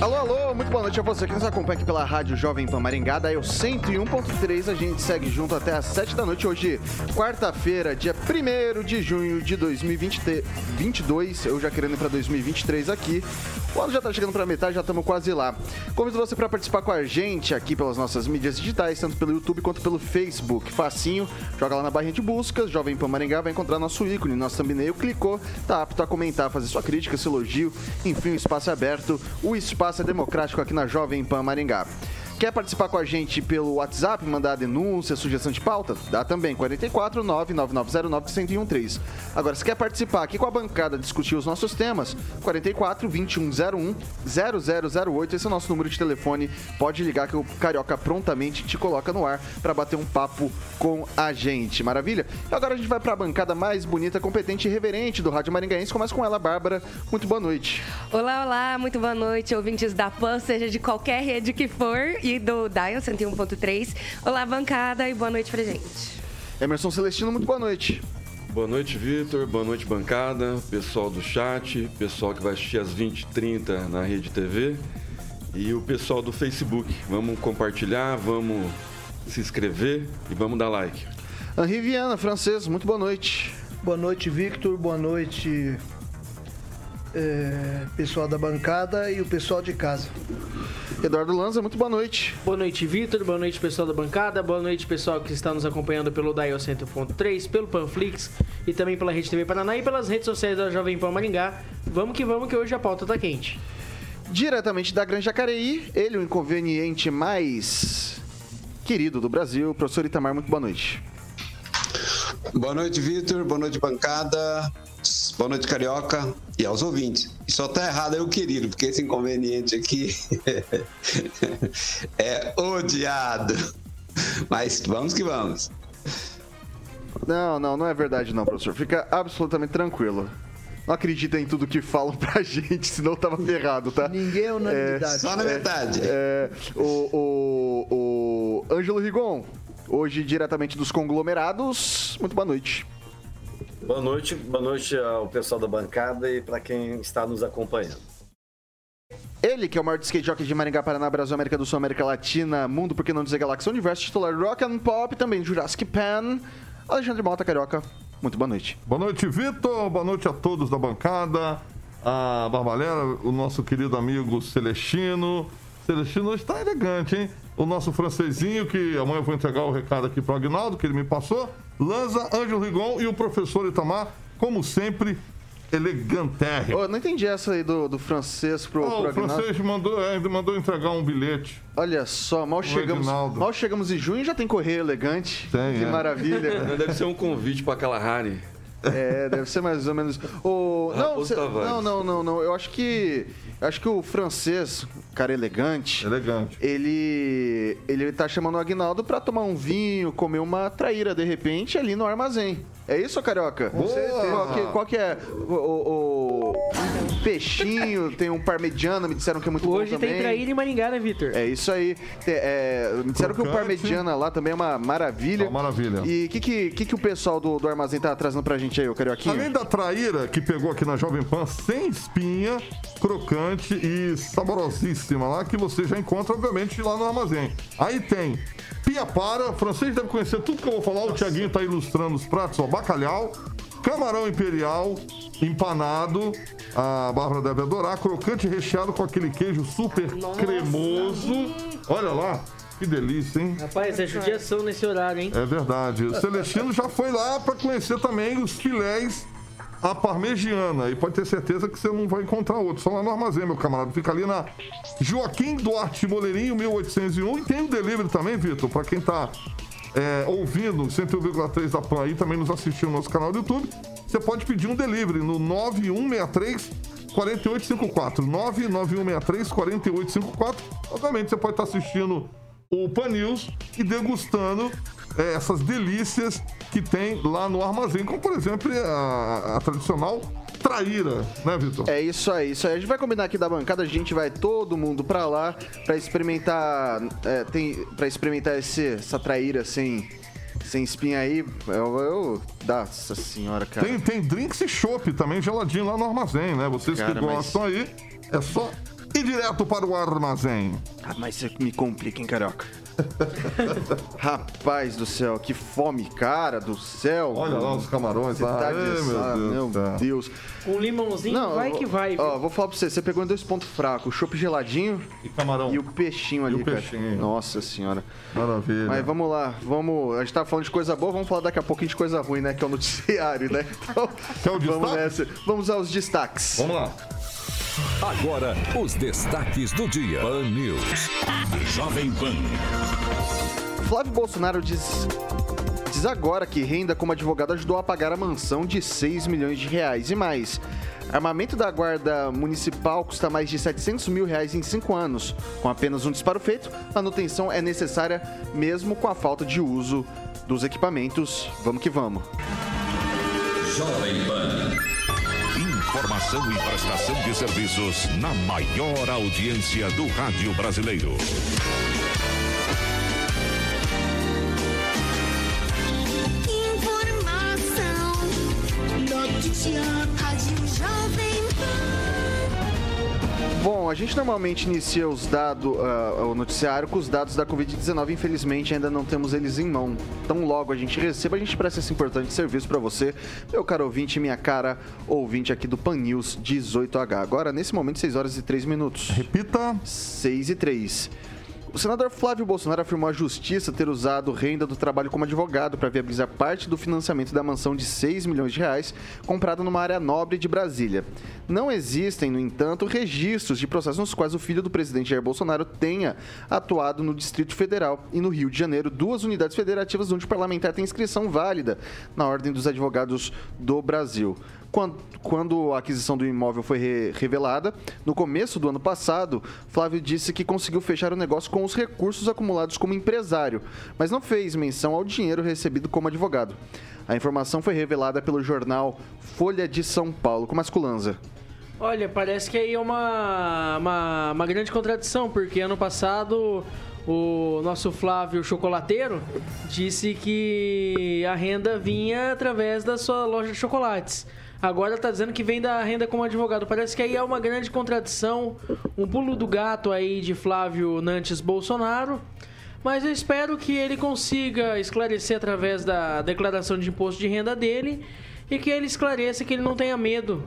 Alô, alô, muito boa noite a você que nos acompanha aqui pela Rádio Jovem Pan Maringá, da eu 101.3. A gente segue junto até às 7 da noite. Hoje, quarta-feira, dia 1 de junho de 2022. Eu já querendo ir para 2023 aqui. O ano já tá chegando para metade, já estamos quase lá. Convido você para participar com a gente aqui pelas nossas mídias digitais, tanto pelo YouTube quanto pelo Facebook. Facinho, joga lá na barrinha de buscas, Jovem Pan Maringá, vai encontrar nosso ícone, nosso thumbnail, clicou, tá apto a comentar, fazer sua crítica, seu elogio, enfim, o espaço é aberto, o espaço espaço é democrático aqui na Jovem Pan Maringá. Quer participar com a gente pelo WhatsApp, mandar denúncia, sugestão de pauta? Dá também, 44 99909 Agora, se quer participar aqui com a bancada, discutir os nossos temas, 44 2101 0008, esse é o nosso número de telefone. Pode ligar que o Carioca prontamente te coloca no ar para bater um papo com a gente. Maravilha? E agora a gente vai para a bancada mais bonita, competente e reverente do Rádio Maringaense. Começa com ela, Bárbara. Muito boa noite. Olá, olá, muito boa noite, ouvintes da PAN, seja de qualquer rede que for e do Dial 101.3. Olá, bancada, e boa noite pra gente. Emerson Celestino, muito boa noite. Boa noite, Vitor. Boa noite, bancada. Pessoal do chat, pessoal que vai assistir às 20h30 na Rede TV e o pessoal do Facebook. Vamos compartilhar, vamos se inscrever e vamos dar like. Henri Viana, francês, muito boa noite. Boa noite, Victor. Boa noite, é, pessoal da bancada e o pessoal de casa. Eduardo Lanza, muito boa noite. Boa noite, Vitor. Boa noite, pessoal da bancada. Boa noite, pessoal que está nos acompanhando pelo Dial 100.3, pelo Panflix e também pela Rede TV Paraná e pelas redes sociais da Jovem Pan Maringá. Vamos que vamos, que hoje a pauta tá quente. Diretamente da Grande Jacareí, ele, o inconveniente mais querido do Brasil, professor Itamar, muito boa noite. Boa noite, Vitor. Boa noite, bancada. Boa noite, Carioca. E aos ouvintes. E só tá errado é o querido, porque esse inconveniente aqui é odiado. Mas vamos que vamos. Não, não, não é verdade não, professor. Fica absolutamente tranquilo. Não acredita em tudo que falam pra gente, senão tava ferrado, tá? Ninguém é unanimidade. É, só na verdade. É, o, o, o Ângelo Rigon, hoje diretamente dos conglomerados. Muito boa noite. Boa noite, boa noite ao pessoal da bancada e para quem está nos acompanhando. Ele, que é o maior skate jockey de Maringá, Paraná, Brasil, América do Sul, América Latina, Mundo, por que não dizer Galáxia Universo, titular Rock and Pop, também Jurassic Pan, Alexandre Malta Carioca. Muito boa noite. Boa noite, Vitor. Boa noite a todos da bancada. A Barbalera, o nosso querido amigo Celestino. Celestino hoje está elegante, hein? O nosso francesinho, que amanhã eu vou entregar o recado aqui para o Agnaldo, que ele me passou. Lanza, Ângelo Rigon e o professor Itamar, como sempre, elegantérrimo. Oh, não entendi essa aí do, do francês pro, oh, pro O francês mandou, é, mandou entregar um bilhete. Olha só, mal chegamos, mal chegamos em junho e já tem correio elegante. Tem, que é. maravilha. Deve ser um convite para aquela Harry. É, deve ser mais ou menos. O, não, cê- não, não, não, não. Eu acho que. Acho que o francês, cara elegante, Elegante. ele. Ele tá chamando o Agnaldo pra tomar um vinho, comer uma traíra de repente ali no armazém. É isso, Carioca? Certeza. Qual que, qual que é? O, o- peixinho, tem um parmegiana, me disseram que é muito Hoje bom também. tem traíra em Maringá, né, Vitor? É isso aí. Te- é, me disseram que o Crocante. parmegiana lá também é uma maravilha. É uma maravilha. E o que, que, que, que o pessoal do, do armazém tá trazendo pra gente aí, o Carioquinho? Além da traíra que pegou aqui na Jovem Pan, sem espinha, crocante e saborosíssima lá, que você já encontra, obviamente, lá no armazém. Aí tem piapara, o francês deve conhecer tudo que eu vou falar, o Tiaguinho tá ilustrando os pratos, ó, bacalhau, camarão imperial, empanado, a Bárbara deve adorar, crocante recheado com aquele queijo super cremoso. Olha lá. Que delícia, hein? Rapaz, é judiação nesse horário, hein? É verdade. O Celestino já foi lá para conhecer também os filés à parmegiana. E pode ter certeza que você não vai encontrar outro. Só lá no armazém, meu camarada. Fica ali na Joaquim Duarte Moleirinho, 1801. E tem o delivery também, Vitor, para quem tá é, ouvindo 101,3 da PAN aí, também nos assistiu no nosso canal do YouTube. Você pode pedir um delivery no 9163 4854. 99163 4854. Obviamente, você pode estar assistindo o Pan News e degustando é, essas delícias que tem lá no armazém, como por exemplo a, a tradicional traíra, né, Vitor? É isso aí, isso aí. A gente vai combinar aqui da bancada, a gente vai todo mundo pra lá pra experimentar. É, tem, pra experimentar esse, essa traíra sem. Sem espinha aí, eu, eu. Nossa senhora, cara. Tem, tem drinks e chopp também geladinho lá no armazém, né? Vocês Cara, que mas- gostam aí, é só ir direto para o armazém. Ah, mas você me complica, hein, carioca? Rapaz do céu, que fome, cara do céu. Olha lá os camarões Você lá. tá Ai, de- meu ah, Deus meu céu. Deus. Com limãozinho, vai eu- que vai. viu? Ó, vou falar pra você, você pegou em dois pontos fracos, o chopp geladinho E camarão. e o peixinho ali, o cara. peixinho. Nossa senhora. Maravilha. Mas vamos lá, vamos. A gente tá falando de coisa boa, vamos falar daqui a pouquinho de coisa ruim, né? Que é o noticiário, né? Então, Quer o vamos destaque? nessa. Vamos aos destaques. Vamos lá. Agora, os destaques do dia. Pan News. Jovem Pan. Flávio Bolsonaro diz. Diz agora que renda como advogado ajudou a pagar a mansão de 6 milhões de reais e mais. Armamento da Guarda Municipal custa mais de 700 mil reais em 5 anos. Com apenas um disparo feito, a manutenção é necessária mesmo com a falta de uso dos equipamentos. Vamos que vamos. Jovem Pan. Informação e prestação de serviços na maior audiência do rádio brasileiro. Informação, notícia, Rádio Jovem. Bom, a gente normalmente inicia os dados, ah, o noticiário com os dados da Covid-19. Infelizmente, ainda não temos eles em mão. Tão logo a gente receba, a gente presta esse importante serviço para você, meu caro ouvinte, minha cara ouvinte aqui do Pan News 18H. Agora, nesse momento, 6 horas e 3 minutos. Repita. 6 e 3. O senador Flávio Bolsonaro afirmou à justiça ter usado renda do trabalho como advogado para viabilizar parte do financiamento da mansão de 6 milhões de reais comprada numa área nobre de Brasília. Não existem, no entanto, registros de processos nos quais o filho do presidente Jair Bolsonaro tenha atuado no Distrito Federal e no Rio de Janeiro, duas unidades federativas onde o parlamentar tem inscrição válida na Ordem dos Advogados do Brasil. Quando, a aquisição do imóvel foi re- revelada, no começo do ano passado, Flávio disse que conseguiu fechar o negócio com os recursos acumulados como empresário, mas não fez menção ao dinheiro recebido como advogado. A informação foi revelada pelo jornal Folha de São Paulo, com Masculanza. Olha, parece que aí é uma, uma, uma grande contradição, porque ano passado o nosso Flávio Chocolateiro disse que a renda vinha através da sua loja de chocolates. Agora tá dizendo que vem da renda como advogado. Parece que aí é uma grande contradição, um pulo do gato aí de Flávio Nantes Bolsonaro. Mas eu espero que ele consiga esclarecer através da declaração de imposto de renda dele e que ele esclareça que ele não tenha medo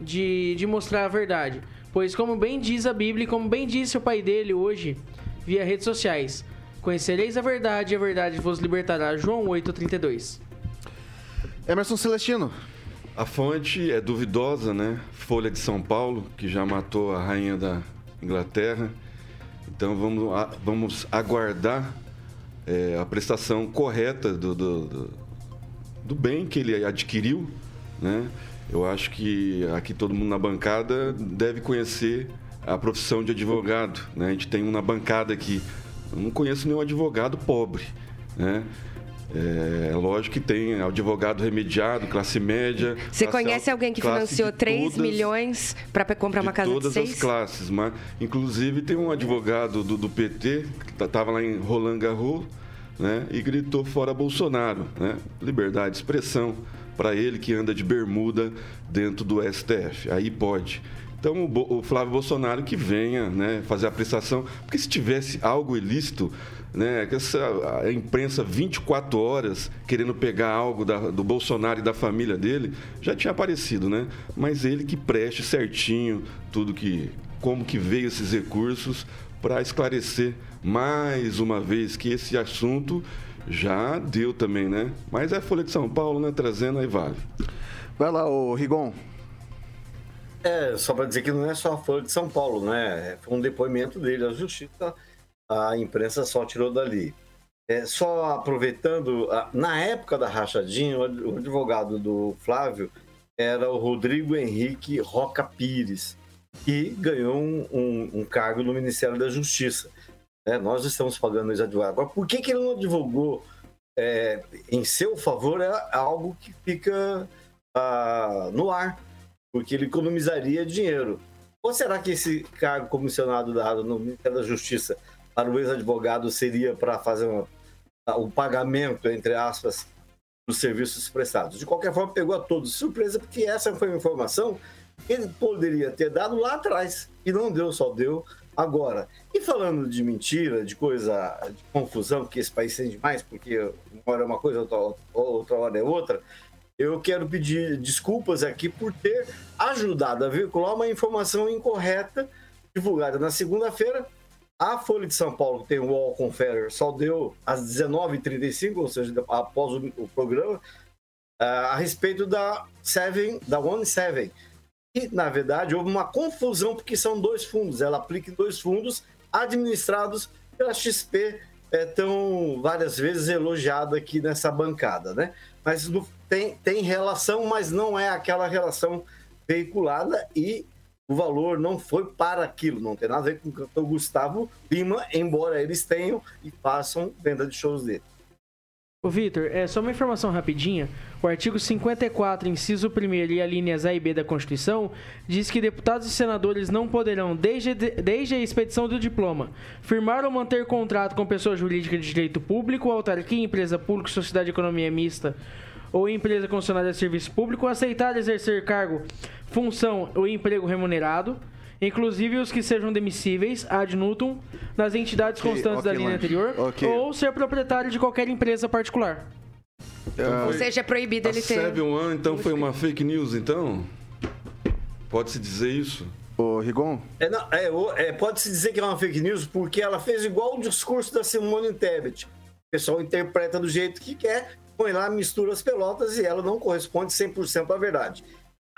de, de mostrar a verdade. Pois, como bem diz a Bíblia, como bem disse o pai dele hoje, via redes sociais: Conhecereis a verdade e a verdade vos libertará. João 8,32. Emerson Celestino. A fonte é duvidosa, né? Folha de São Paulo, que já matou a rainha da Inglaterra. Então vamos, vamos aguardar é, a prestação correta do, do, do- do bem que ele adquiriu, né? Eu acho que aqui todo mundo na bancada deve conhecer a profissão de advogado, né? A gente tem um na bancada aqui. Eu não conheço nenhum advogado pobre, né? É lógico que tem advogado remediado, classe média. Você classe conhece alta, alguém que financiou de 3 todas- milhões para comprar uma casa de todas 6? as classes, mas inclusive tem um advogado do, do PT que estava lá em Roland Garros, né, e gritou fora Bolsonaro, né? Liberdade de expressão para ele que anda de bermuda dentro do STF. Aí pode. Então o, o Flávio Bolsonaro que venha, né, fazer a prestação, porque se tivesse algo ilícito, né, que essa a imprensa 24 horas querendo pegar algo da- do Bolsonaro e da família dele, já tinha aparecido, né? Mas ele que preste certinho tudo que como que veio esses recursos para esclarecer mais uma vez que esse assunto já deu também, né? Mas é a Folha de São Paulo, né? Trazendo aí vale. Vai lá, ô Rigon. É, só para dizer que não é só a Folha de São Paulo, né? Foi um depoimento dele à justiça, a imprensa só tirou dali. É, só aproveitando, na época da rachadinha, o ad- o advogado do Flávio era o Rodrigo Henrique Roca Pires, que ganhou um, um- um cargo no Ministério da Justiça. né? nós estamos pagando esse advogado. Agora, por que, que ele não advogou é, em seu favor? É algo que fica ah, no ar porque ele economizaria dinheiro. Ou será que esse cargo comissionado dado no Ministério da Justiça para o ex-advogado seria para fazer o pagamento, entre aspas, dos serviços prestados? De qualquer forma, pegou a todos surpresa, porque essa foi uma informação que ele poderia ter dado lá atrás e não deu, só deu agora. E falando de mentira, de coisa, de confusão, que esse país tem demais, porque uma hora é uma coisa, outra, outra hora é outra, eu quero pedir desculpas aqui por ter ajudado a veicular uma informação incorreta divulgada na segunda-feira. A Folha de São Paulo, que tem o Wall Conferer, só deu às 19h35, ou seja, após o, o programa, ah, a respeito da Seven, da One Seven. E, na verdade, houve uma confusão, porque são dois fundos. Ela aplica em dois fundos administrados pela XP, é, tão várias vezes elogiada aqui nessa bancada, né? Mas tem, tem relação, mas não é aquela relação veiculada e o valor não foi para aquilo, não tem nada a ver com o cantor Gustavo Lima, embora eles tenham e façam venda de shows dele. Ô, Vitor, é só uma informação rapidinha. O artigo 54, inciso 1 e a linhas A e B da Constituição diz que deputados e senadores não poderão, desde, desde a expedição do diploma, firmar ou manter contrato com pessoa jurídica de direito público, autarquia, empresa pública, sociedade de economia mista ou empresa concessionária de serviço público, aceitar exercer cargo, função ou emprego remunerado, inclusive os que sejam demissíveis, ad nutum, nas entidades Ok, constantes da ok, linha anterior, Ok. ou ser proprietário de qualquer empresa particular. Ou seja, é proibido A ele ter. Seven One, então, foi uma fake news, então? Pode-se dizer isso? Ô, Rigon? É, não, é, é, Pode-se dizer que é uma fake news porque ela fez igual o discurso da Simone Tebet. O pessoal interpreta do jeito que quer, põe lá, mistura as pelotas e ela não corresponde 100% à verdade.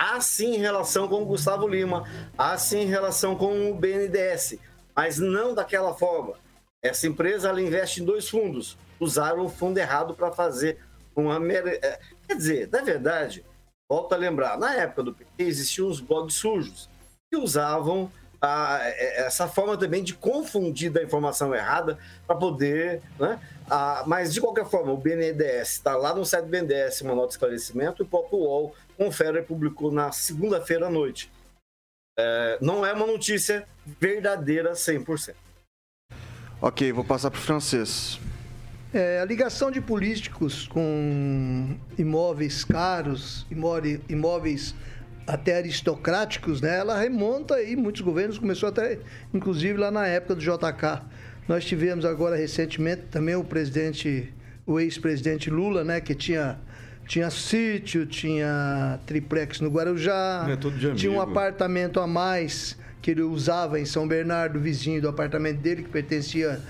Há sim relação com o Gustavo Lima, há sim relação com o BNDES, mas não daquela forma. Essa empresa ela investe em dois fundos. Usaram o fundo errado para fazer uma. é, Quer dizer, na verdade, volto a lembrar, na época do PT existiam os blogs sujos que usavam a- é, essa forma também de confundir da informação errada para poder. Né? Ah, mas, de qualquer forma, o BNDES está lá no site do BNDES, uma nota de esclarecimento, e o próprio UOL confere e publicou na segunda-feira à noite. É, não é uma notícia verdadeira 100%. Ok, vou passar pro francês. É, a ligação de políticos com imóveis caros, imóveis, imóveis até aristocráticos, né? Ela remonta aí, muitos governos começou até, inclusive lá na época do JK. Nós tivemos agora recentemente também o presidente, o ex-presidente Lula, né? Que tinha tinha sítio, tinha triplex no Guarujá, É tudo de tinha um amigo. apartamento a mais que ele usava em São Bernardo, vizinho do apartamento dele, que pertencia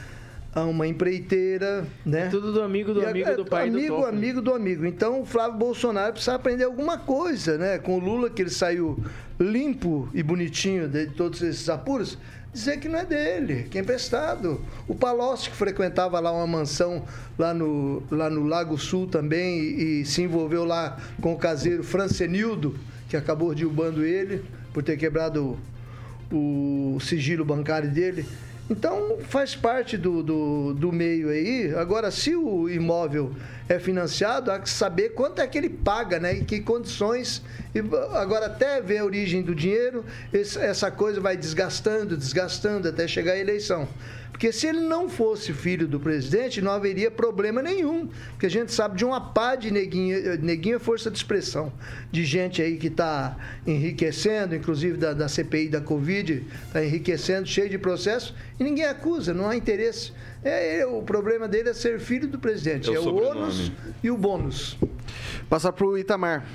a uma empreiteira, né? Tudo do amigo do E amigo é- do pai amigo, do Toffoli. amigo do amigo. Então o Flávio Bolsonaro precisa aprender alguma coisa, né? Com o Lula, que ele saiu limpo e bonitinho de todos esses apuros, dizer que não é dele, que é emprestado. O Palocci, que frequentava lá uma mansão lá no, lá no Lago Sul também e, e se envolveu lá com o caseiro Francenildo, que acabou derrubando ele por ter quebrado o sigilo bancário dele. Então faz parte do, do, do meio aí. Agora, se o imóvel é financiado, há que saber quanto é que ele paga, né? Em que condições. E agora, até ver a origem do dinheiro, essa coisa vai desgastando, desgastando até chegar à eleição. Porque se ele não fosse filho do presidente, não haveria problema nenhum. Porque a gente sabe de uma pá de neguinha, neguinha é força de expressão, de gente aí que está enriquecendo, inclusive da, da CPI da Covid, está enriquecendo, cheio de processo, e ninguém acusa, não há interesse. É, é, o problema dele é ser filho do presidente. É o É, o sobrenome. ônus e o bônus. Passar pro Itamar.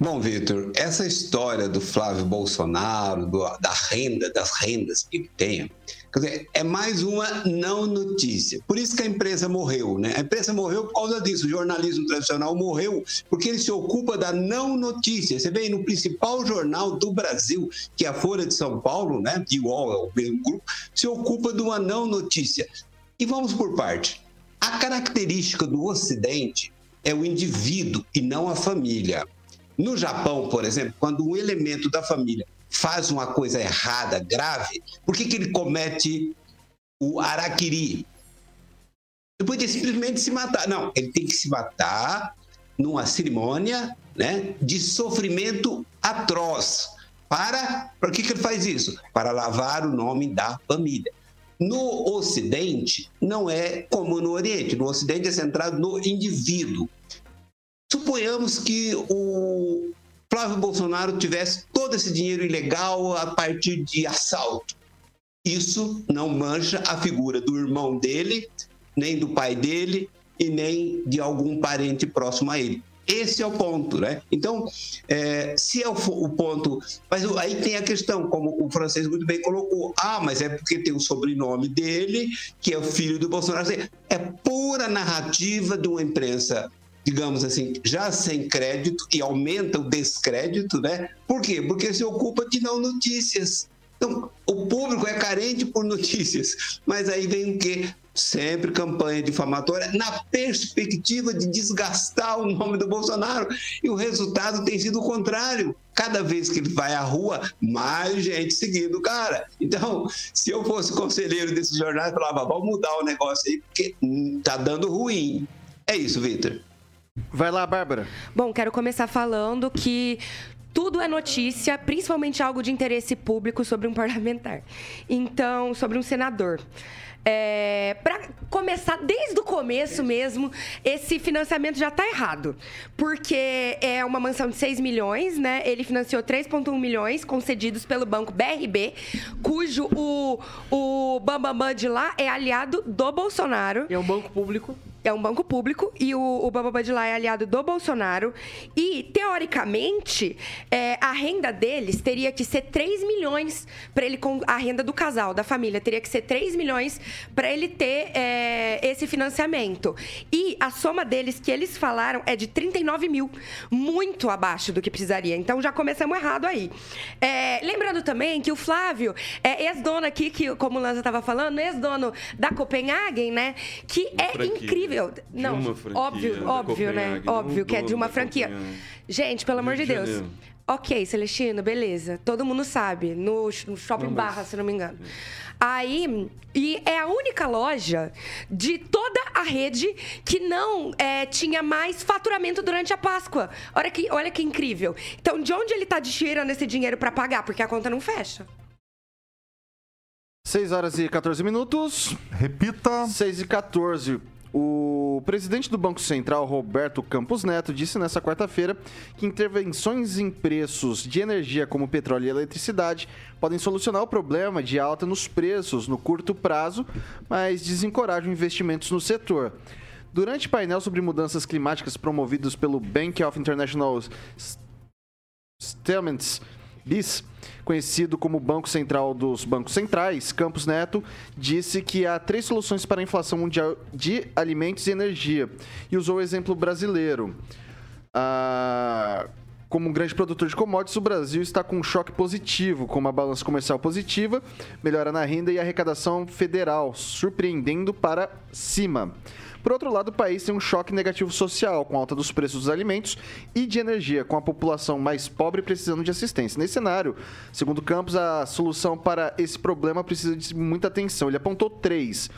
Bom, Vitor, essa história do Flávio Bolsonaro, do- da renda, das rendas que ele tem, quer dizer, é mais uma não notícia. Por isso que a empresa morreu, né? A empresa morreu por causa disso. O jornalismo tradicional morreu porque ele se ocupa da não notícia. Você vê no principal jornal do Brasil, que é a Folha de São Paulo, né? De UOL, é o mesmo grupo, se ocupa de uma não notícia. E vamos por parte. A característica do Ocidente é o indivíduo e não a família. No Japão, por exemplo, quando um elemento da família faz uma coisa errada, grave, por que, que ele comete o araquiri? Ele podia simplesmente se matar. Não, ele tem que se matar numa cerimônia né, de sofrimento atroz. Para, para que, que ele faz isso? Para lavar o nome da família. No Ocidente, não é como no Oriente. No Ocidente é centrado no indivíduo. Suponhamos que o Flávio Bolsonaro tivesse todo esse dinheiro ilegal a partir de assalto. Isso não mancha a figura do irmão dele, nem do pai dele e nem de algum parente próximo a ele. Esse é o ponto, né? Então, é, se é o, o ponto. Mas aí tem a questão, como o francês muito bem colocou. Ah, mas é porque tem o sobrenome dele, que é o filho do Bolsonaro. É pura narrativa de uma imprensa digamos assim, já sem crédito e aumenta o descrédito, né? Por quê? Porque se ocupa de não notícias. Então, o público é carente por notícias, mas aí vem o quê? Sempre campanha difamatória na perspectiva de desgastar o nome do Bolsonaro. E o resultado tem sido o contrário. Cada vez que ele vai à rua, mais gente seguindo o cara. Então, se eu fosse conselheiro desse jornal, eu falava, vamos mudar o negócio aí, porque tá dando ruim. É isso, Vitor. Vai lá, Bárbara. Bom, quero começar falando que tudo é notícia, principalmente algo de interesse público sobre um parlamentar. Então, sobre um senador. É, para começar desde o começo mesmo, esse financiamento já está errado. Porque é uma mansão de 6 milhões, né? Ele financiou 3,1 milhões concedidos pelo banco BRB, cujo o, o Bambambam de lá é aliado do Bolsonaro. É um banco público. É um banco público e o, o é aliado do Bolsonaro. E, teoricamente, é, a renda deles teria que ser 3 milhões para ele. A renda do casal, da família, teria que ser 3 milhões para ele ter é, esse financiamento. E a soma deles que eles falaram é de 39 mil. Muito abaixo do que precisaria. Então já começamos errado aí. É, lembrando também que o Flávio é ex-dono aqui, que, como o Lanza estava falando, ex-dono da Copenhagen, né? Que é franquia. Incrível. De Não, uma franquia óbvio, óbvio, né? Óbvio que é de uma franquia. Gente, pelo amor de de Deus. Janeiro. Ok, Celestino, beleza. Todo mundo sabe. No, no Shopping Não, mas- Barra, se não me engano. Aí, e é a única loja de toda a rede que não é, tinha mais faturamento durante a Páscoa. Olha que, olha que incrível. Então, de onde ele tá tirando esse dinheiro para pagar? Porque a conta não fecha. 6 horas e 14 minutos. Repita. 6 e 14. O presidente do Banco Central, Roberto Campos Neto, disse nesta quarta-feira que intervenções em preços de energia como petróleo e eletricidade podem solucionar o problema de alta nos preços no curto prazo, mas desencorajam investimentos no setor. Durante painel sobre mudanças climáticas promovidos pelo Bank of International Settlements, BIS, conhecido como Banco Central dos Bancos Centrais, Campos Neto disse que há três soluções para a inflação mundial de alimentos e energia e usou o exemplo brasileiro. Ah, como um grande produtor de commodities, o Brasil está com um choque positivo, com uma balança comercial positiva, melhora na renda e arrecadação federal, surpreendendo para cima. Por outro lado, o país tem um choque negativo social, com alta dos preços dos alimentos e de energia, com a população mais pobre precisando de assistência. Nesse cenário, segundo Campos, a solução para esse problema precisa de muita atenção. Ele apontou três.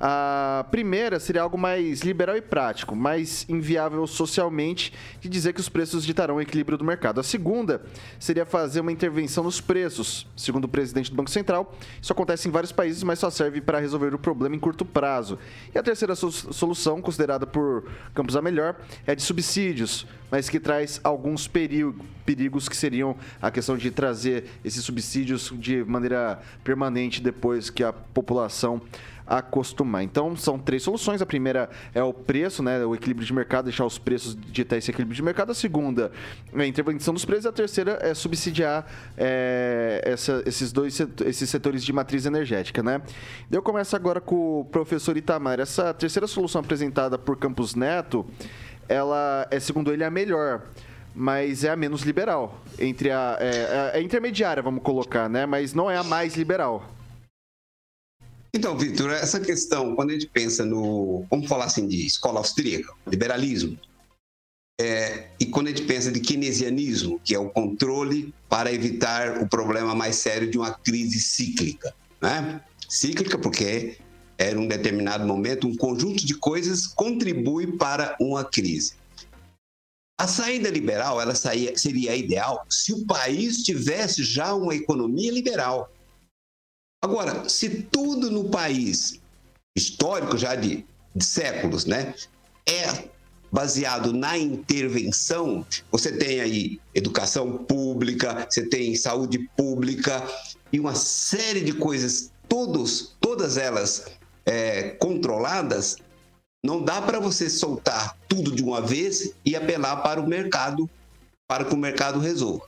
A primeira seria algo mais liberal e prático, mais inviável socialmente, de dizer que os preços ditarão o equilíbrio do mercado. A segunda seria fazer uma intervenção nos preços. Segundo o presidente do Banco Central, isso acontece em vários países, mas só serve para resolver o problema em curto prazo. E a terceira so- solução, considerada por Campos a melhor, é de subsídios, mas que traz alguns perigo- perigos que seriam a questão de trazer esses subsídios de maneira permanente depois que a população acostumar. Então, são três soluções. A primeira é o preço, né? O equilíbrio de mercado, deixar os preços ditar esse equilíbrio de mercado. A segunda é a intervenção dos preços. A terceira é subsidiar é, essa- esses dois set- esses setores de matriz energética, né? Eu começo agora com o professor Itamar. Essa terceira solução apresentada por Campos Neto, ela é, segundo ele, a melhor. Mas é a menos liberal. Entre a. É, é- é intermediária, vamos colocar, né? Mas não é a mais liberal. Então, Vitor, essa questão, quando a gente pensa no, vamos falar assim, de escola austríaca, liberalismo, é, e quando a gente pensa de keynesianismo, que é o controle para evitar o problema mais sério de uma crise cíclica, né? Cíclica porque era um determinado momento, um conjunto de coisas contribui para uma crise. A saída liberal, ela saía, seria ideal se o país tivesse já uma economia liberal. Agora, se tudo no país, histórico já de, de séculos, né, é baseado na intervenção, você tem aí educação pública, você tem saúde pública e uma série de coisas, todos, todas elas é, controladas, não dá para você soltar tudo de uma vez e apelar para o mercado, para que o mercado resolva.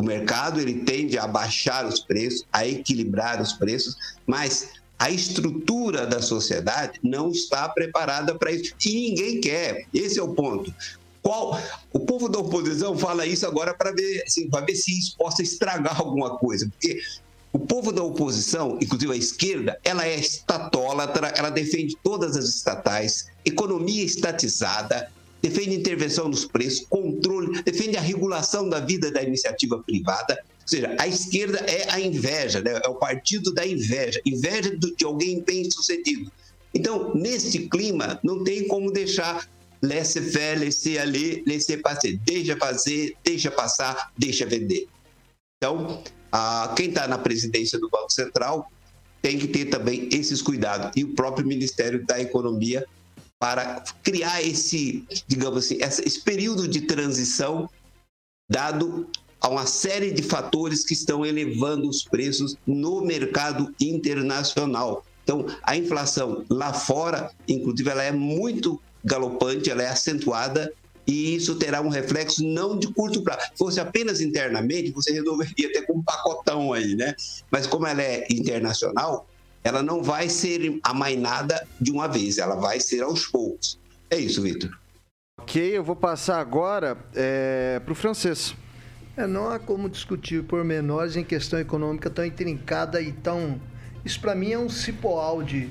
O mercado ele tende a baixar os preços, a equilibrar os preços, mas a estrutura da sociedade não está preparada para isso e ninguém quer. Esse é o ponto. Qual o povo da oposição fala isso agora para ver, assim, para ver se isso possa estragar alguma coisa, porque o povo da oposição, inclusive a esquerda, ela é estatólatra, ela defende todas as estatais, economia estatizada, defende intervenção nos preços, controle, defende a regulação da vida da iniciativa privada. Ou seja, a esquerda é a inveja, né? é o partido da inveja, inveja de alguém bem sucedido. Então, nesse clima, não tem como deixar laissez-faire, laissez-aller, laissez-passer. Deixa fazer, deixa passar, deixa vender. Então, a- quem está na presidência do Banco Central tem que ter também esses cuidados. E o próprio Ministério da Economia para criar esse, digamos assim, esse período de transição dado a uma série de fatores que estão elevando os preços no mercado internacional. Então, a inflação lá fora, inclusive, ela é muito galopante, ela é acentuada e isso terá um reflexo não de curto prazo. Se fosse apenas internamente, você resolveria ter com um pacotão aí, né? Mas como ela é internacional, ela não vai ser amainada de uma vez, ela vai ser aos poucos. É isso, Vitor. Ok, eu vou passar agora para o francês. É, não há como discutir pormenores em questão econômica tão intrincada e tão. Isso para mim é um cipoal de,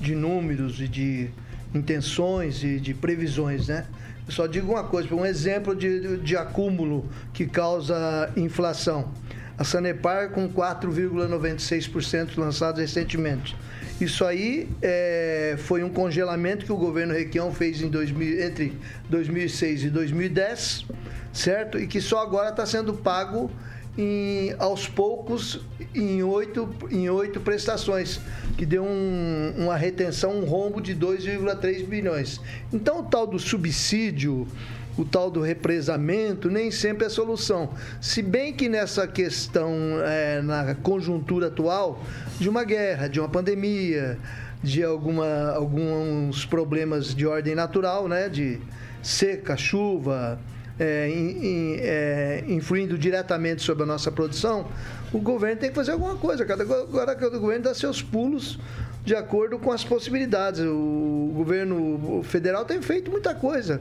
de números e de intenções e de previsões, né? Eu só digo uma coisa, um exemplo de, de acúmulo que causa inflação. A Sanepar com 4,96% lançado recentemente. Isso aí é, foi um congelamento que o governo Requião fez em 2000, entre 2006 e 2010, certo? E que só agora está sendo pago em, aos poucos em oito, em oito prestações, que deu um- uma retenção, um rombo de 2,3 bilhões. Então, o tal do subsídio, o tal do represamento, nem sempre é solução. Se bem que nessa questão, é, na conjuntura atual, de uma guerra, de uma pandemia, de alguma, alguns problemas de ordem natural, né? de seca, chuva, é, in- in- é, influindo diretamente sobre a nossa produção, o governo tem que fazer alguma coisa. Cada, agora cada governo dá seus pulos de acordo com as possibilidades. O governo federal tem feito muita coisa.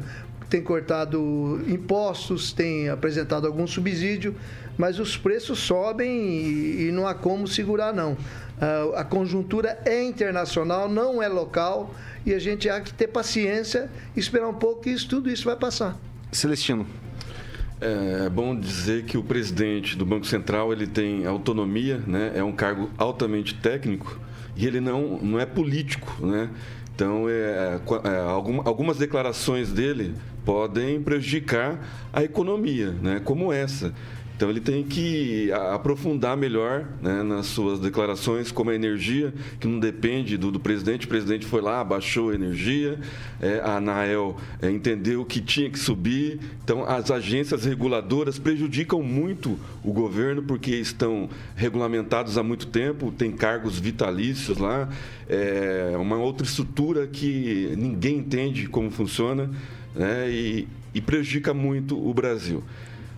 Tem cortado impostos, tem apresentado algum subsídio, mas os preços sobem e, e não há como segurar, não. Ah, a conjuntura é internacional, não é local, e a gente há que ter paciência, esperar um pouco que isso, tudo isso vai passar. Celestino. É bom dizer que o presidente do Banco Central ele tem autonomia, né? é um cargo altamente técnico e ele não, não é político. Né? Então, é, é, algum- algumas declarações dele podem prejudicar a economia, né? como essa. Então ele tem que aprofundar melhor né, nas suas declarações, como a energia, que não depende do, do presidente. O presidente foi lá, baixou a energia, é, a Anael é, entendeu que tinha que subir. Então as agências reguladoras prejudicam muito o governo porque estão regulamentados há muito tempo, tem cargos vitalícios lá, é uma outra estrutura que ninguém entende como funciona né, e, e prejudica muito o Brasil.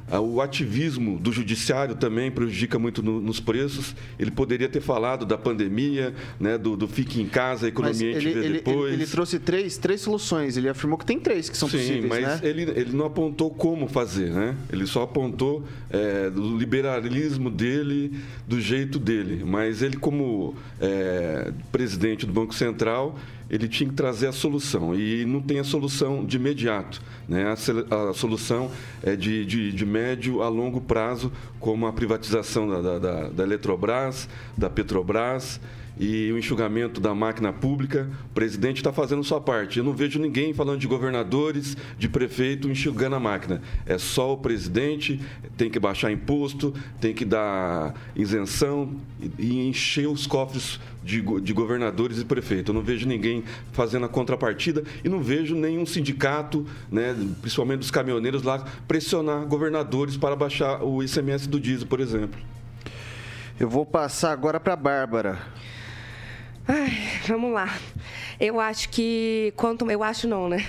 Ah, O ativismo do judiciário também prejudica muito no- nos preços. Ele poderia ter falado da pandemia, né, do, do fique em casa, a Mas economia gente ele, ele, depois. ele, ele trouxe três, três soluções. Ele afirmou que tem três que são Sim, possíveis, mas né? ele, ele não apontou como fazer, né? Ele só apontou é, do liberalismo dele, do jeito dele. Mas ele, como é, presidente do Banco Central, ele tinha que trazer a solução. E não tem a solução de imediato. Né? A, solução é de, de, de médio a longo prazo, como a privatização da, da- da Eletrobras, da Petrobras e o enxugamento da máquina pública. O presidente está fazendo sua parte. Eu não vejo ninguém falando de governadores, de prefeito enxugando a máquina. É só o presidente, tem que baixar imposto, tem que dar isenção e, encher os cofres de, de governadores e prefeitos. Eu não vejo ninguém fazendo a contrapartida e não vejo nenhum sindicato, né, principalmente dos caminhoneiros lá, pressionar governadores para baixar o ICMS do diesel, por exemplo. Eu vou passar agora para Bárbara. Ai, vamos lá. Eu acho que quanto eu acho não, né?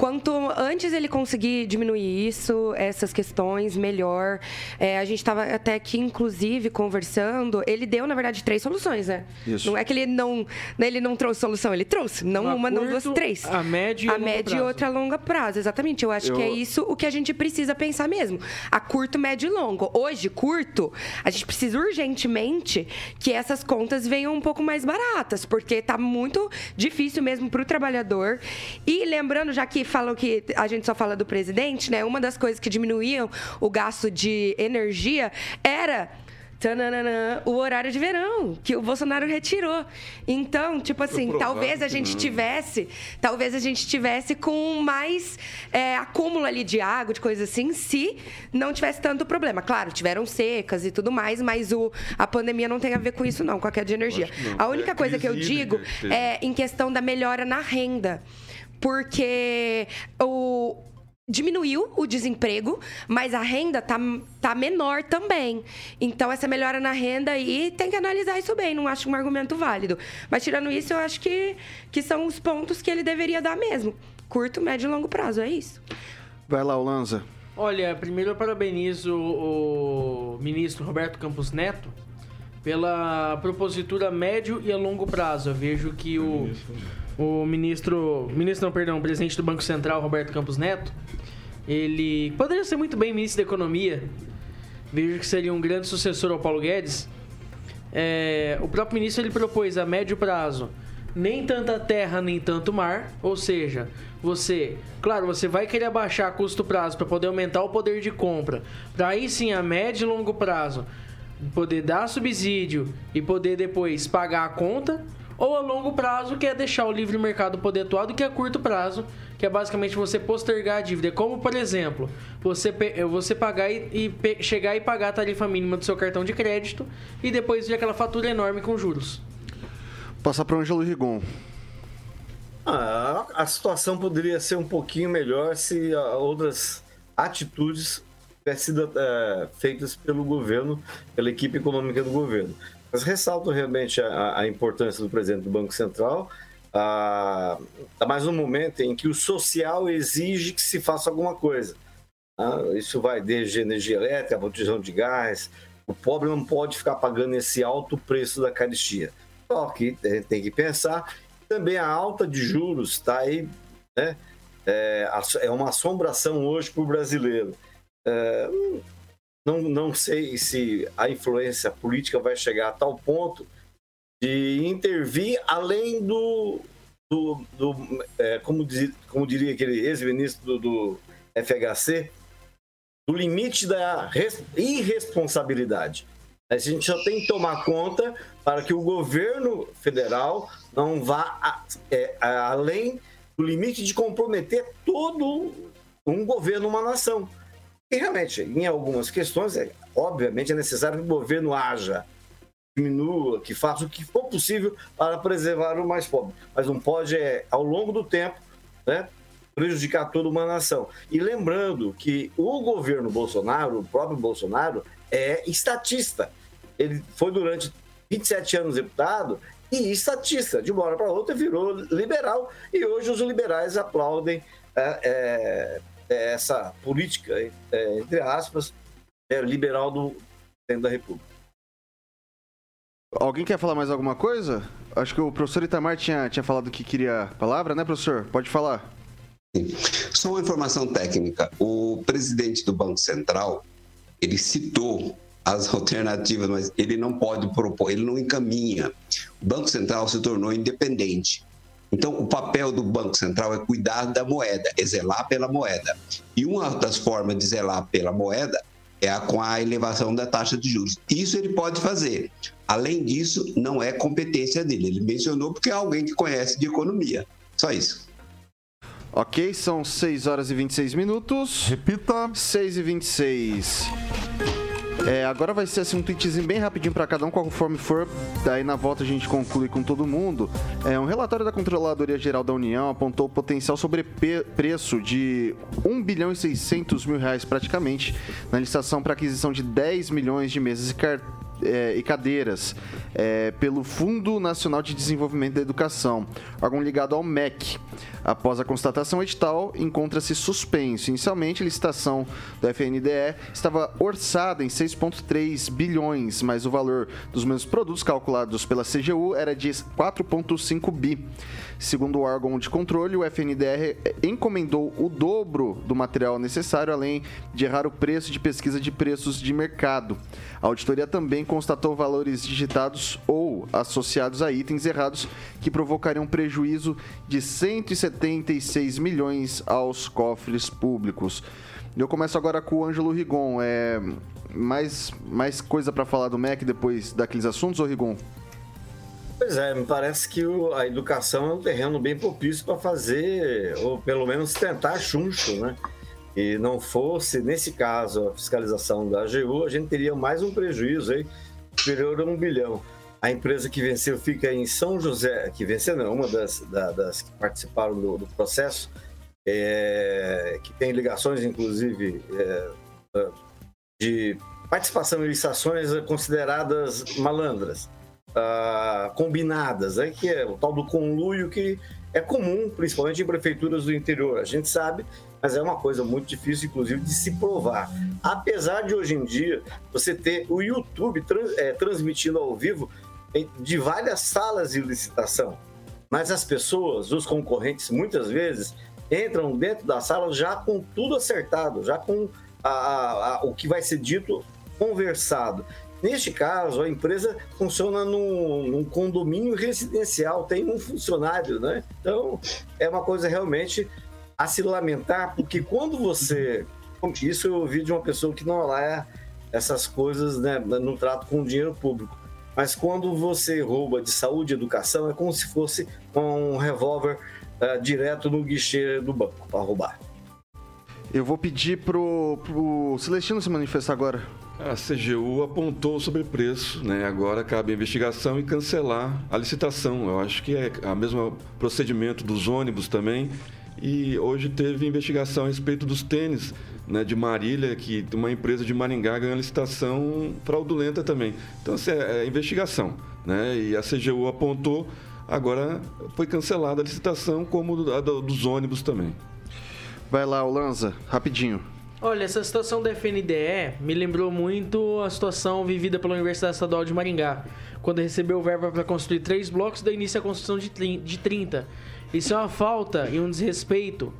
Quanto antes ele conseguir diminuir isso, essas questões, melhor. É, a gente estava até aqui, inclusive, conversando. Ele deu, na verdade, três soluções, né? Isso. Não é que ele não, né, ele não trouxe solução, ele trouxe. Não uma, não duas, curto, três. a médio e a a longo médio e outra a longo prazo, exatamente. Eu acho Eu- que é isso o que a gente precisa pensar mesmo. A curto, médio e longo. Hoje, curto, a gente precisa urgentemente que essas contas venham um pouco mais baratas, porque tá muito difícil mesmo para o trabalhador. E lembrando, já que falam que a gente só fala do presidente, né? Uma das coisas que diminuíam o gasto de energia era tananana, o horário de verão, que o Bolsonaro retirou. Então, tipo assim, talvez a gente não. tivesse, talvez a gente tivesse com mais é, acúmulo ali de água, de coisa assim, se não tivesse tanto problema. Claro, tiveram secas e tudo mais, mas o, a pandemia não tem a ver com isso, não, com a queda de energia. A única a coisa que eu digo é em questão da melhora na renda. Porque o, diminuiu o desemprego, mas a renda tá, tá menor também. Então, essa melhora na renda aí tem que analisar isso bem, não acho um argumento válido. Mas tirando isso, eu acho que, que são os pontos que ele deveria dar mesmo. Curto, médio e longo prazo, é isso. Vai lá, Olanza. Olha, primeiro eu parabenizo o ministro Roberto Campos Neto pela propositura médio e a longo prazo. Eu vejo que o, o ministro, ministro não, perdão, o presidente do Banco Central, Roberto Campos Neto, ele poderia ser muito bem ministro da Economia. Vejo que seria um grande sucessor ao Paulo Guedes. É, o próprio ministro ele propôs a médio prazo nem tanta terra nem tanto mar, ou seja, você, claro, você vai querer baixar custo prazo para poder aumentar o poder de compra, para aí sim a médio e longo prazo poder dar subsídio e poder depois pagar a conta, ou a longo prazo que é deixar o livre mercado poder atuar do que a curto prazo, que é basicamente você postergar a dívida, como por exemplo, você pe- você pagar e, e chegar e pagar a tarifa mínima do seu cartão de crédito e depois vir aquela fatura enorme com juros. Passar para o Ângelo Rigon. Ah, a situação poderia ser um pouquinho melhor se ah, outras atitudes tivessem sido eh, feitas pelo governo, pela equipe econômica do governo. Mas ressalto realmente a, a importância do presidente do Banco Central, ah, tá mais um momento em que o social exige que se faça alguma coisa. Ah, isso vai desde energia elétrica, botijão de gás. O pobre não pode ficar pagando esse alto preço da caristia. Só que eh, tem que pensar também a alta de juros está aí, né? É, é uma assombração hoje para o brasileiro. É, não, não sei se a influência política vai chegar a tal ponto de intervir além do, do, do, é, como, diz- como diria aquele ex-ministro do, do FHC, do limite da res- irresponsabilidade. A gente só tem que tomar conta para que o governo federal não vá a- é, a- além do limite de comprometer todo um governo, uma nação. E realmente, em algumas questões, é, obviamente é necessário que o governo haja, diminua, que faça o que for possível para preservar o mais pobre. Mas não pode, é, ao longo do tempo, né, prejudicar toda uma nação. E lembrando que o governo Bolsonaro, o próprio Bolsonaro, é estatista. Ele foi durante 27 anos deputado e estatista. De uma hora para outra virou liberal e hoje os liberais aplaudem é, é, é, essa política, é, entre aspas, é, liberal do presidente da República. Alguém quer falar mais alguma coisa? Acho que o professor Itamar tinha, tinha falado que queria a palavra, né, professor? Pode falar. Só uma informação técnica. O presidente do Banco Central, ele citou as alternativas, mas ele não pode propor, ele não encaminha. O Banco Central se tornou independente. Então, o papel do Banco Central é cuidar da moeda, é zelar pela moeda. E uma das formas de zelar pela moeda é a, com a elevação da taxa de juros. Isso ele pode fazer. Além disso, não é competência dele. Ele mencionou porque é alguém que conhece de economia. Só isso. Ok, são 6 horas e 26 minutos. Repita. 6 e 26. É, agora vai ser assim um tweetzinho bem rapidinho para cada um, conforme for. Daí na volta a gente conclui com todo mundo. É, um relatório da Controladoria Geral da União apontou o potencial sobrepreço de 1 bilhão e 600 mil reais praticamente na licitação para aquisição de 10 milhões de mesas e cartões é, e cadeiras é, pelo Fundo Nacional de Desenvolvimento da Educação, órgão ligado ao MEC. Após a constatação, o edital encontra-se suspenso. Inicialmente, a licitação do FNDE estava orçada em 6,3 bilhões, mas o valor dos mesmos produtos calculados pela CGU era de 4,5 bi. Segundo o órgão de controle, o FNDR encomendou o dobro do material necessário, além de errar o preço de pesquisa de preços de mercado. A auditoria também constatou valores digitados ou associados a itens errados que provocariam prejuízo de 176 milhões aos cofres públicos. Eu começo agora com o Ângelo Rigon. É mais, mais coisa para falar do MEC depois daqueles assuntos, ô Rigon? Pois é, me parece que o- a educação é um terreno bem propício para fazer, ou pelo menos tentar chuncho, né? E não fosse, nesse caso, a fiscalização da AGU, a gente teria mais um prejuízo aí, superior a um bilhão. A empresa que venceu fica em São José, que venceu não, uma das, da- das que participaram do, do processo, é, que tem ligações, inclusive, é, de participação em licitações consideradas malandras ah, combinadas, né, que é o tal do conluio que é comum, principalmente em prefeituras do interior. A gente sabe, mas é uma coisa muito difícil, inclusive, de se provar. Apesar de hoje em dia você ter o YouTube trans- eh, transmitindo ao vivo de várias salas de licitação, mas as pessoas, os concorrentes, muitas vezes entram dentro da sala já com tudo acertado, já com a- a- a- o que vai ser dito conversado. Neste caso, a empresa funciona num, num condomínio residencial, tem um funcionário, né? Então, é uma coisa realmente a se lamentar, porque quando você. Isso eu ouvi de uma pessoa que não é essas coisas, né? Não trato com dinheiro público. Mas quando você rouba de saúde e educação, é como se fosse com um revólver eh, direto no guichê do banco para roubar. Eu vou pedir pro, pro Celestino se manifestar agora. A CGU apontou o sobrepreço, né? Agora cabe a investigação e cancelar a licitação. Eu acho que é o mesmo procedimento dos ônibus também. E hoje teve investigação a respeito dos tênis né, de Marília, que uma empresa de Maringá ganhou licitação fraudulenta também. Então, assim, é, é investigação. Né? E a CGU apontou, agora foi cancelada a licitação, como a do- dos ônibus também. Vai lá, Olanza, rapidinho. Olha, essa situação da FNDE me lembrou muito a situação vivida pela Universidade Estadual de Maringá, quando recebeu verba para construir três blocos e deu início à construção de 30. Isso é uma falta e um desrespeito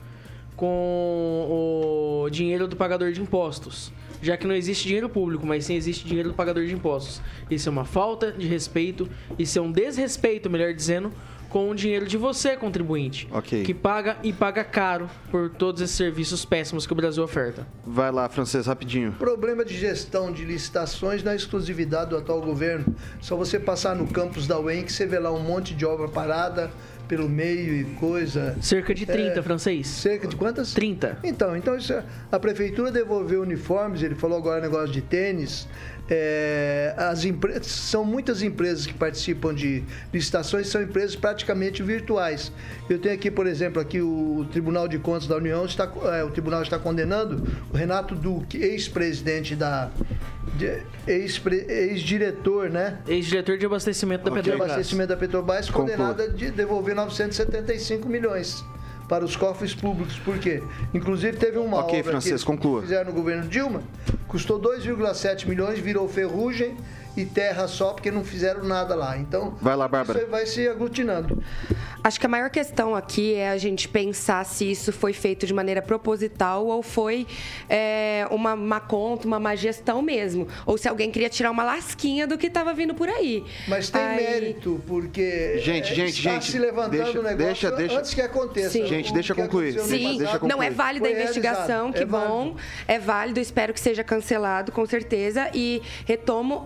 com o dinheiro do pagador de impostos, já que não existe dinheiro público, mas sim existe dinheiro do pagador de impostos. Isso é uma falta de respeito, isso é um desrespeito, melhor dizendo, com o dinheiro de você, contribuinte, Ok. que paga e paga caro por todos esses serviços péssimos que o Brasil oferta. Vai lá, francês, rapidinho. Problema de gestão de licitações na exclusividade do atual governo. Só você passar no campus da UEM que você vê lá um monte de obra parada, pelo meio e coisa. Cerca de 30, É, francês. Cerca de quantas? 30. Então, então isso é- a prefeitura devolveu uniformes, ele falou agora negócio de tênis. é, as empre- são muitas empresas que participam de licitações, são empresas praticamente virtuais. Eu tenho aqui, por exemplo, aqui o Tribunal de Contas da União está, é, o tribunal está condenando o Renato Duque, ex-presidente da de- ex-diretor, né? Ex-diretor de abastecimento da de Petrobras. abastecimento da Petrobras, condenado a de devolver 975 milhões para os cofres públicos. Por quê? Inclusive teve uma Ok, obra Francês, que conclua. fizeram no governo Dilma, custou 2,7 milhões, virou ferrugem e terra só porque não fizeram nada lá. Então, Vai lá, Bárbara. vai se aglutinando. Acho que a maior questão aqui é a gente pensar se isso foi feito de maneira proposital ou foi é, uma má conta, uma má gestão mesmo. Ou se alguém queria tirar uma lasquinha do que estava vindo por aí. Mas tem Aí- mérito, porque Gente, é, gente, está gente, se levantando deixa- o negócio deixa- deixa- antes que aconteça. Sim. Gente, deixa concluir. Sim, deixa passado não é concluir. válida a investigação, realizado. que É bom. válido. É válido, espero que seja cancelado, com certeza. E retomo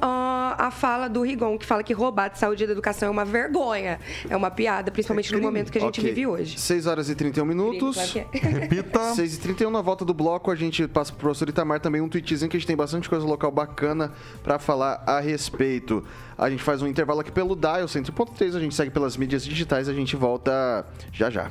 a fala do Rigon, que fala que roubar de saúde e da educação é uma vergonha. É uma piada, principalmente no crime. momento que a gente Ok. vive hoje. 6 horas e 31 minutos. Claro que é. Repita. 6 e 31 na volta do bloco, a gente passa pro professor Itamar também um tweetzinho que a gente tem bastante coisa local bacana pra falar a respeito. A gente faz um intervalo aqui pelo Dial 100.3, a gente segue pelas mídias digitais, a gente volta já já.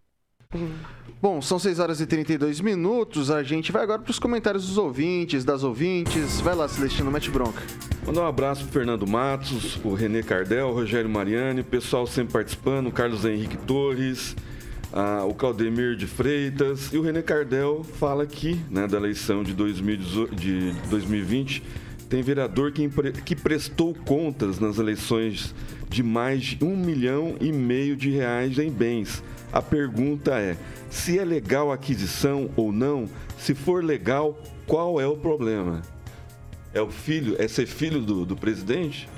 Bom, são 6 horas e 32 minutos, a gente vai agora pros comentários dos ouvintes, das ouvintes. Vai lá, Celestino, mete bronca. Mandar um abraço pro Fernando Matos, o Renê Cardel, o Rogério Mariani, o pessoal sempre participando, o Carlos Henrique Torres, ah, o Claudemir de Freitas. E o Renê Cardel fala aqui, né, da eleição de, 2018 de 2020, tem vereador que, que prestou contas nas eleições de mais de um milhão e meio de reais em bens. A pergunta é, se é legal a aquisição ou não? Se for legal, qual é o problema? É o filho? É ser filho do, do presidente?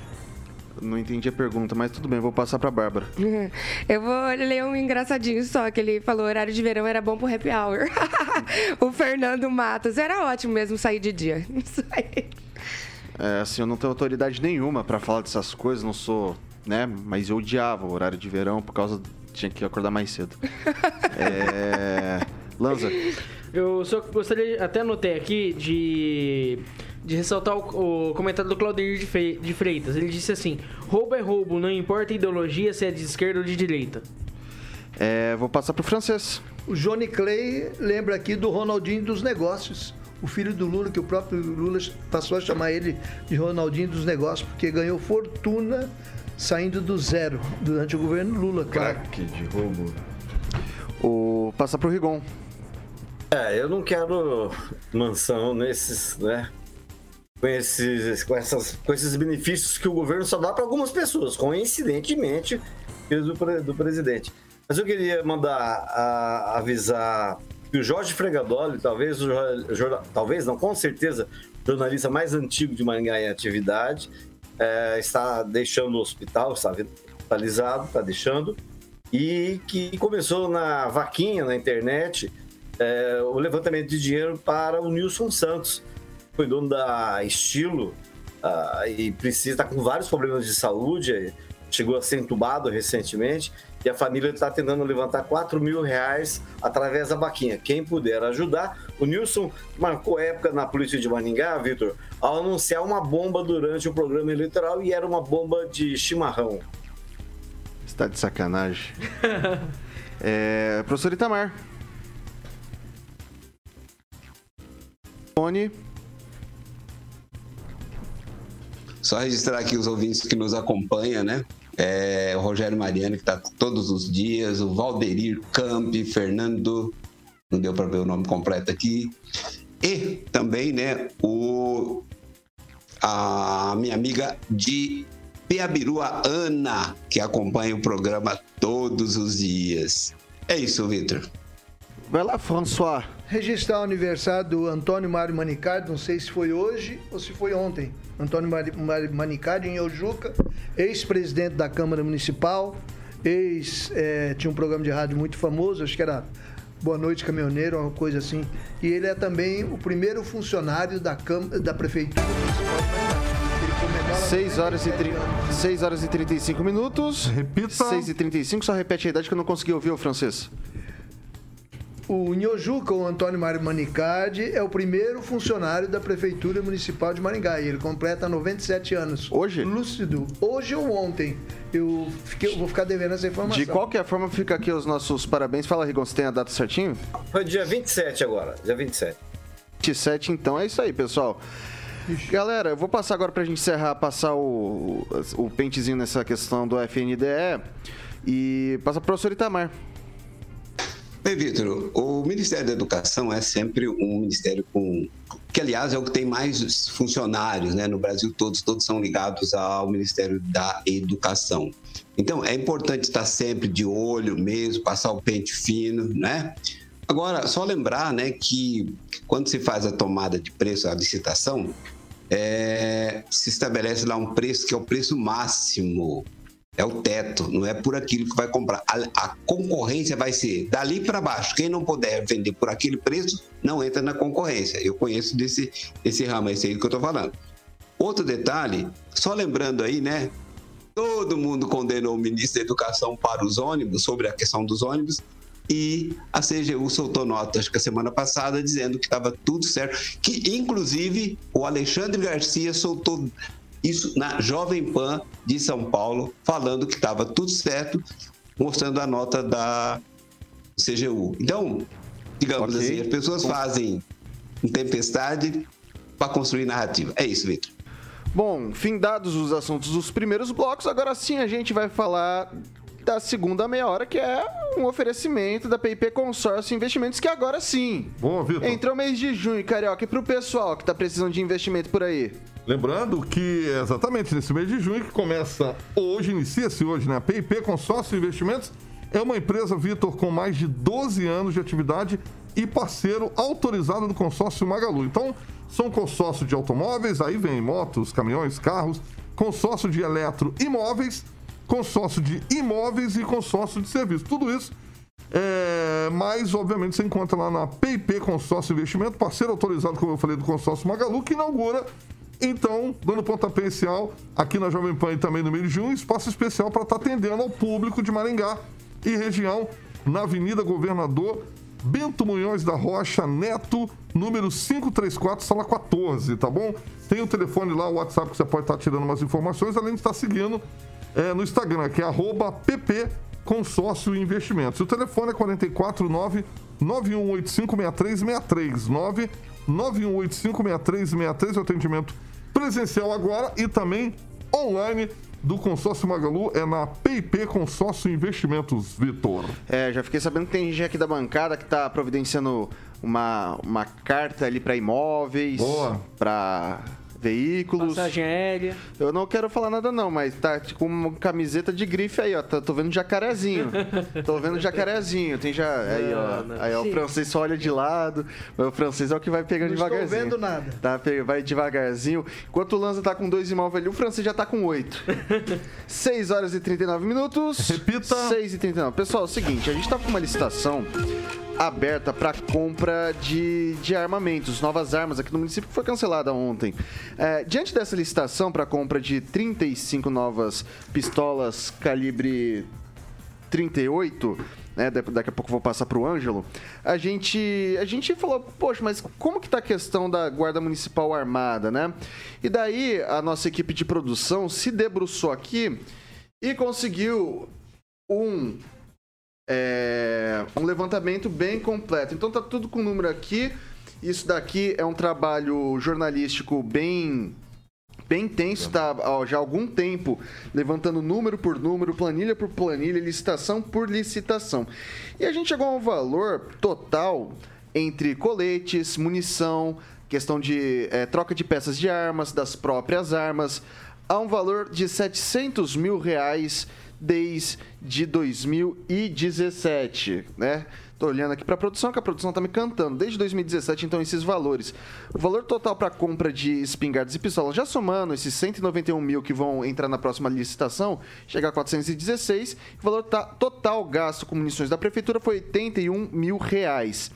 Não entendi a pergunta, mas tudo bem, vou passar pra Bárbara. Eu vou ler um engraçadinho só, que ele falou horário de verão era bom pro happy hour. o Fernando Matos. Era ótimo mesmo sair de dia. Isso aí. É, assim, eu não tenho autoridade nenhuma pra falar dessas coisas, não sou, né? Mas eu odiava o horário de verão por causa. Tinha que acordar mais cedo. É. Lanza. Eu só gostaria, até anotei aqui, de, de ressaltar o, o comentário do Claudir de, Fe- de Freitas. Ele disse assim: roubo é roubo, não importa a ideologia se é de esquerda ou de direita. É, vou passar pro francês. O Johnny Clay lembra aqui do Ronaldinho dos Negócios. O filho do Lula, que o próprio Lula passou a chamar ele de Ronaldinho dos Negócios, porque ganhou fortuna saindo do zero durante o governo Lula, claro. Craque de roubo. O passar pro Rigon. É, eu não quero mansão nesses, né? Com esses, com, essas, com esses benefícios que o governo só dá para algumas pessoas, coincidentemente, do, do presidente. Mas eu queria mandar a- avisar que o Jorge Fregadoli, talvez, o jornal- talvez não, com certeza, o jornalista mais antigo de Maringá em atividade, é, está deixando o hospital, está hospitalizado, está deixando, e que começou na vaquinha na internet é, o levantamento de dinheiro para o Nilson Santos, que foi dono da Estilo ah, e precisa estar com vários problemas de saúde, chegou a ser entubado recentemente e a família está tentando levantar 4 mil reais através da vaquinha. Quem puder ajudar, o Nilson marcou época na polícia de Maningá, Vitor, ao anunciar uma bomba durante o programa eleitoral e era uma bomba de chimarrão. Você tá de sacanagem. é, professor Itamar. Tony. Só registrar aqui os ouvintes que nos acompanham, né? É, o Rogério Mariano, que está todos os dias, o Valderir Campi, Fernando, não deu para ver o nome completo aqui, e também, né, o a minha amiga de Piabiru, a Ana, que acompanha o programa todos os dias. É isso, Vitor. Vai lá, François. Registrar o aniversário do Antônio Mário Manicardi, não sei se foi hoje ou se foi ontem. Antônio Manicardi, em Ojuca, ex-presidente da Câmara Municipal, ex, eh, tinha um programa de rádio muito famoso, acho que era Boa Noite Caminhoneiro, uma coisa assim. E ele é também o primeiro funcionário da, Câmara, da Prefeitura Municipal de Maringá. Ele comemora 6 horas, e 97 tri... anos. 6 horas e 35 minutos. Repita. 6 e 35, só repete a idade que eu não consegui ouvir o francês. O Nhojuca, o Antônio Mário Manicardi, é o primeiro funcionário da Prefeitura Municipal de Maringá. E ele completa 97 anos. Hoje? Lúcido. Hoje ou ontem. Eu, fiquei- eu vou ficar devendo essa informação. De qualquer forma, fica aqui os nossos parabéns. Fala, Rigon, você tem a data certinho? Foi dia 27 agora, dia 27. 27, então é isso aí, pessoal. Galera, eu vou passar agora pra gente encerrar, passar o, o pentezinho nessa questão do FNDE e passar pro professor Itamar. Bem, Vitor, o Ministério da Educação é sempre um ministério com. que, aliás, é o que tem mais funcionários né, no Brasil, todos, todos são ligados ao Ministério da Educação. Então, é importante estar sempre de olho mesmo, passar o pente fino, né? Agora, só lembrar né, que quando se faz a tomada de preço, a licitação, é, se estabelece lá um preço que é o preço máximo é o teto, não é por aquilo que vai comprar. A, a concorrência vai ser dali para baixo. Quem não puder vender por aquele preço, não entra na concorrência. Eu conheço desse, desse ramo, esse aí que eu estou falando. Outro detalhe, só lembrando aí, né? Todo mundo condenou o ministro da Educação para os ônibus, sobre a questão dos ônibus, e a CGU soltou nota, acho que a semana passada, dizendo que estava tudo certo. Que, inclusive, o Alexandre Garcia soltou isso na Jovem Pan de São Paulo, falando que estava tudo certo, mostrando a nota da CGU. Então, digamos Ok. assim, as pessoas fazem tempestade para construir narrativa. É isso, Vitor. Bom, findados os assuntos dos primeiros blocos, agora sim a gente vai falar da segunda meia hora, que é um oferecimento da PIP Consórcio Investimentos, que agora sim. Boa, Vitor. Entrou mês de junho, Carioca, e pro pessoal que tá precisando de investimento por aí. Lembrando que é exatamente nesse mês de junho que começa hoje, inicia-se hoje, né? A PIP Consórcio Investimentos é uma empresa, Vitor, com mais de 12 anos de atividade e parceiro autorizado do consórcio Magalu. Então, são consórcio de automóveis, aí vem motos, caminhões, carros, consórcio de eletroimóveis, consórcio de imóveis e consórcio de serviços. Tudo isso é, mas, obviamente, você encontra lá na PIP Consórcio Investimento, parceiro autorizado, como eu falei, do consórcio Magalu, que inaugura, então, dando pontapé inicial aqui na Jovem Pan e também no mês de junho, espaço especial para estar atendendo ao público de Maringá e região, na Avenida Governador Bento Munhões da Rocha Neto, número 534, sala 14, tá bom? Tem o telefone lá, o WhatsApp, que você pode estar tirando umas informações, além de estar seguindo é, no Instagram, que é arroba PP Consórcio Investimentos. O telefone é 449 91856363 9 91856363 é o atendimento presencial agora e também online do Consórcio Magalu é na PIP Consórcio Investimentos, Vitor. É, já fiquei sabendo que tem gente aqui da bancada que tá providenciando uma, uma carta ali para imóveis, para veículos. Passagem aérea. Eu não quero falar nada não, mas tá com uma camiseta de grife aí, ó. Tá- tô vendo jacarezinho. tô vendo jacarezinho. Tem já. Aí, ó. Não, não. Aí, ó, o francês só olha de lado. Mas o francês é o que vai pegando Não devagarzinho. vendo nada. Tá, vai devagarzinho. Enquanto o Lanza tá com dois imóveis ali, o francês já tá com oito. 6 horas e 39 minutos. Repita. 6 e 39. Pessoal, é o seguinte, a gente tá com uma licitação aberta para compra de, de armamentos, novas armas aqui no município, que foi cancelada ontem. É, diante dessa licitação para compra de 35 novas pistolas calibre 38, né, da- daqui a pouco vou passar para o Ângelo, a gente, a gente falou, poxa, mas como que tá a questão da Guarda Municipal Armada, né? E daí a nossa equipe de produção se debruçou aqui e conseguiu um é, um levantamento bem completo. Então tá tudo com número aqui. Isso daqui é um trabalho jornalístico bem bem intenso, tá ó, já há algum tempo levantando número por número, planilha por planilha, licitação por licitação. E a gente chegou a um valor total entre coletes, munição, questão de é, troca de peças de armas, das próprias armas, a um valor de 700 mil reais desde 2017, né? Tô olhando aqui para a produção, que a produção tá me cantando. Desde 2017, então, esses valores. O valor total para compra de espingardas e pistolas, já somando esses 191 mil que vão entrar na próxima licitação, chega a 416. O valor tá, total gasto com munições da prefeitura foi 81 mil reais.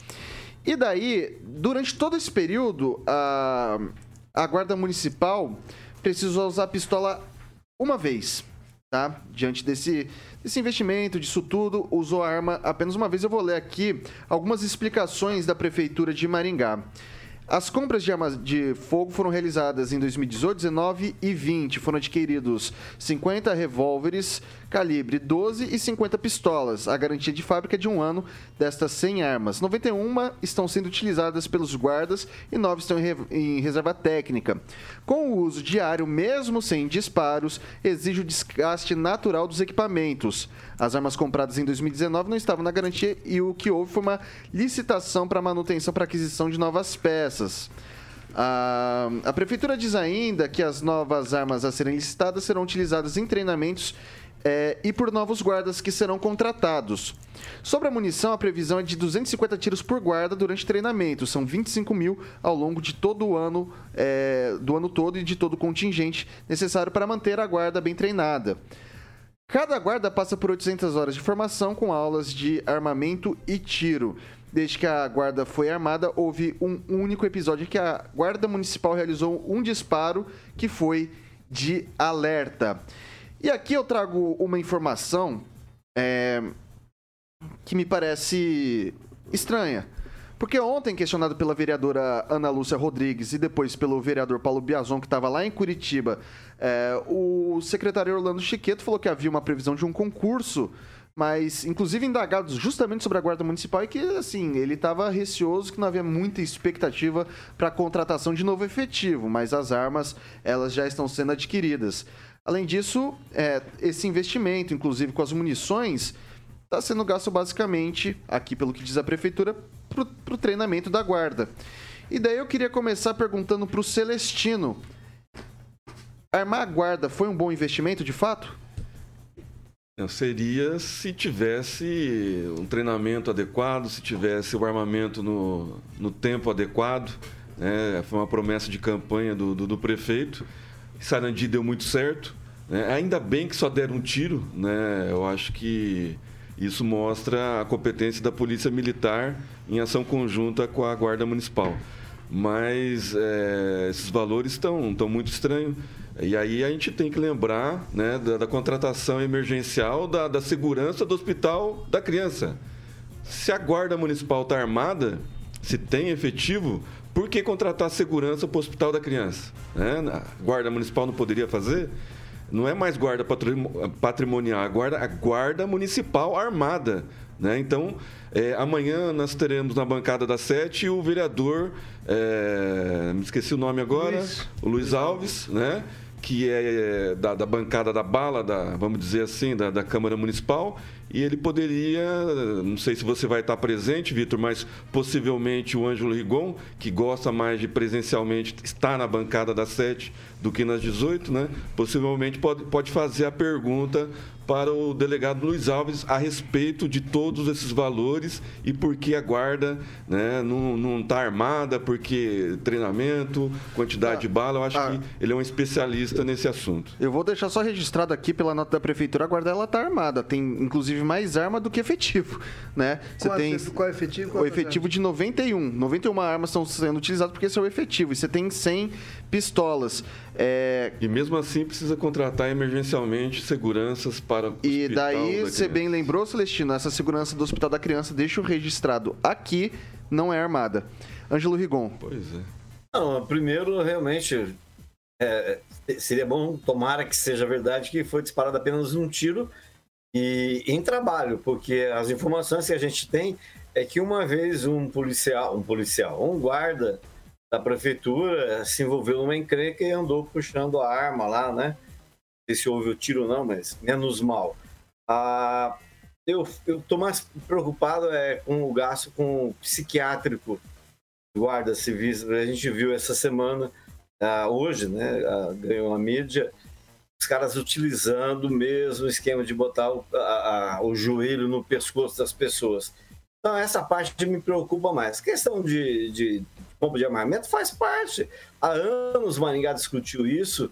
E daí, durante todo esse período, a, a Guarda Municipal precisou usar a pistola uma vez, tá? Diante desse, desse investimento, disso tudo, usou a arma apenas uma vez. Eu vou ler aqui algumas explicações da Prefeitura de Maringá. As compras de armas de fogo foram realizadas em 2018, 19 e 20. Foram adquiridos 50 revólveres calibre 12 e 50 pistolas. A garantia de fábrica é de um ano destas 100 armas. 91 estão sendo utilizadas pelos guardas e 9 estão em, re em reserva técnica. Com o uso diário, mesmo sem disparos, exige o desgaste natural dos equipamentos. As armas compradas em 2019 não estavam na garantia e o que houve foi uma licitação para manutenção para aquisição de novas peças. A, a Prefeitura diz ainda que as novas armas a serem licitadas serão utilizadas em treinamentos é, e por novos guardas que serão contratados. Sobre a munição, a previsão é de 250 tiros por guarda durante treinamento. São 25 mil ao longo de todo o ano, é, do ano todo e de todo o contingente necessário para manter a guarda bem treinada. Cada guarda passa por 800 horas de formação com aulas de armamento e tiro. Desde que a guarda foi armada, houve um único episódio que a guarda municipal realizou um disparo que foi de alerta. E aqui eu trago uma informação é, que me parece estranha. Porque ontem, questionado pela vereadora Ana Lúcia Rodrigues e depois pelo vereador Paulo Biazon, que estava lá em Curitiba, é, o secretário Orlando Chiqueto falou que havia uma previsão de um concurso, mas inclusive indagados justamente sobre a Guarda Municipal e que, assim, ele estava receoso que não havia muita expectativa para a contratação de novo efetivo, mas as armas, elas já estão sendo adquiridas. Além disso, é, esse investimento, inclusive com as munições, está sendo gasto basicamente, aqui pelo que diz a prefeitura, para o treinamento da guarda. E daí eu queria começar perguntando para o Celestino: armar a guarda foi um bom investimento de fato? Não, seria se tivesse um treinamento adequado, se tivesse o armamento no, no tempo adequado. Né? Foi uma promessa de campanha do, do, do prefeito. Sarandi deu muito certo. Né? Ainda bem que só deram um tiro, né? Eu acho que isso mostra a competência da Polícia Militar em ação conjunta com a Guarda Municipal. Mas é, esses valores estão, estão muito estranhos. E aí a gente tem que lembrar né, da, da contratação emergencial da, da segurança do hospital da criança. Se a Guarda Municipal está armada, se tem efetivo, por que contratar segurança para o hospital da criança? Né? A Guarda Municipal não poderia fazer? não é mais guarda patrimonial, a guarda, a guarda municipal armada. Né? Então, é, amanhã nós teremos na bancada da sete o vereador, é, me esqueci o nome agora, Luiz. o Luiz Alves, né? que é da, da, bancada da bala, da, vamos dizer assim, da, da Câmara Municipal, e ele poderia, não sei se você vai estar presente, Vitor, mas possivelmente o Ângelo Rigon, que gosta mais de presencialmente estar na bancada das sete do que nas 18, né? Possivelmente pode, pode fazer a pergunta para o delegado Luiz Alves a respeito de todos esses valores e por que a guarda né, não está armada, porque treinamento, quantidade ah, de bala, eu acho ah, que ele é um especialista nesse assunto. Eu vou deixar só registrado aqui pela nota da prefeitura, a guarda ela está armada, tem inclusive mais arma do que efetivo, né? Você qual, tem qual é efetivo? Qual o efetivo de 91, 91 armas estão sendo utilizadas porque esse é o efetivo, e você tem 100 pistolas. É... E mesmo assim precisa contratar emergencialmente seguranças para o E daí, você bem lembrou, Celestino, essa segurança do Hospital da Criança, deixa o registrado aqui, não é armada. Ângelo Rigon. Pois é. Não, primeiro, realmente, é, seria bom, tomara que seja verdade, que foi disparado apenas um tiro e em trabalho, porque as informações que a gente tem é que uma vez um policial, um policial, um guarda da prefeitura se envolveu numa encrenca e andou puxando a arma lá, né? Não sei se houve o tiro não, mas menos mal. Ah, eu estou mais preocupado é, com o gasto com o psiquiátrico guardas civis, a gente viu essa semana, ah, hoje, né, ah, ganhou a mídia, os caras utilizando o mesmo esquema de botar o, a- a- o joelho no pescoço das pessoas. Então, essa parte me preocupa mais. Questão de, de de armamento faz parte. Há anos Maringá discutiu isso,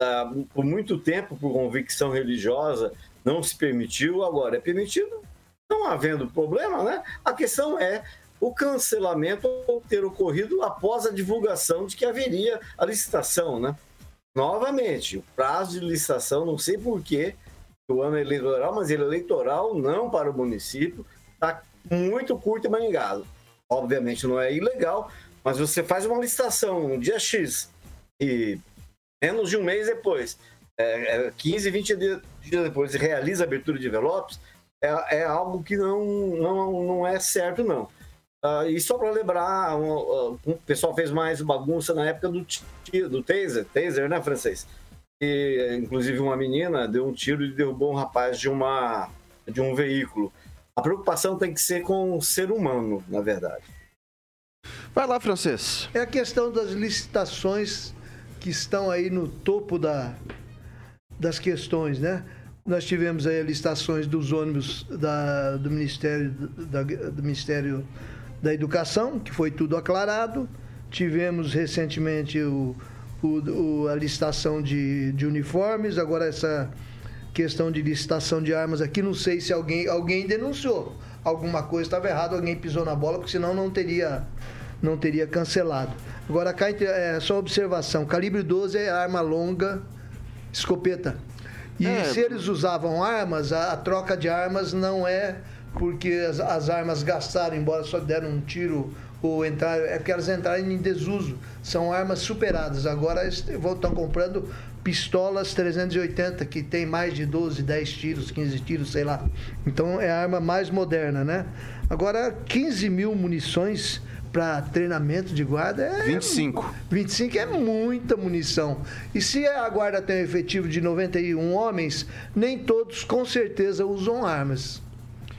ah, por muito tempo, por convicção religiosa, não se permitiu, agora é permitido, não havendo problema, né? A questão é o cancelamento ter ocorrido após a divulgação de que haveria a licitação, né? Novamente, o prazo de licitação, não sei porquê, o ano eleitoral, mas ele é eleitoral não para o município, está muito curto e maningado. Obviamente não é ilegal, mas você faz uma licitação no dia X e menos de um mês depois, é, é, 15, 20 dias dias depois, realiza a abertura de envelopes, é, é algo que não, não, não é certo, não. Ah, e só para lembrar, um, um, o pessoal fez mais bagunça na época do, ti- do taser, taser, né, francês? E, inclusive, uma menina deu um tiro e derrubou um rapaz de, uma, de um veículo. A preocupação tem que ser com o ser humano, na verdade. Vai lá, francês. É a questão das licitações que estão aí no topo da, das questões, né? Nós tivemos aí licitações dos ônibus da, do, Ministério, da, do Ministério da Educação, que foi tudo aclarado. Tivemos recentemente o, o- o- a licitação de, de uniformes, agora essa questão de licitação de armas aqui, não sei se alguém, alguém denunciou. Alguma coisa estava errada, alguém pisou na bola, porque senão não teria, não teria cancelado. Agora, cá, é só observação: calibre 12 é arma longa, escopeta. E É. se eles usavam armas, a, a troca de armas não é porque as, as armas gastaram, embora só deram um tiro ou entraram, é porque elas entraram em desuso. São armas superadas. Agora estão comprando pistolas 380, que tem mais de 12, 10 tiros, 15 tiros, sei lá. Então é a arma mais moderna, né? Agora, 15 mil munições para treinamento de guarda é. 25. 25 é muita munição. E se a guarda tem um efetivo de 91 homens, nem todos com certeza usam armas.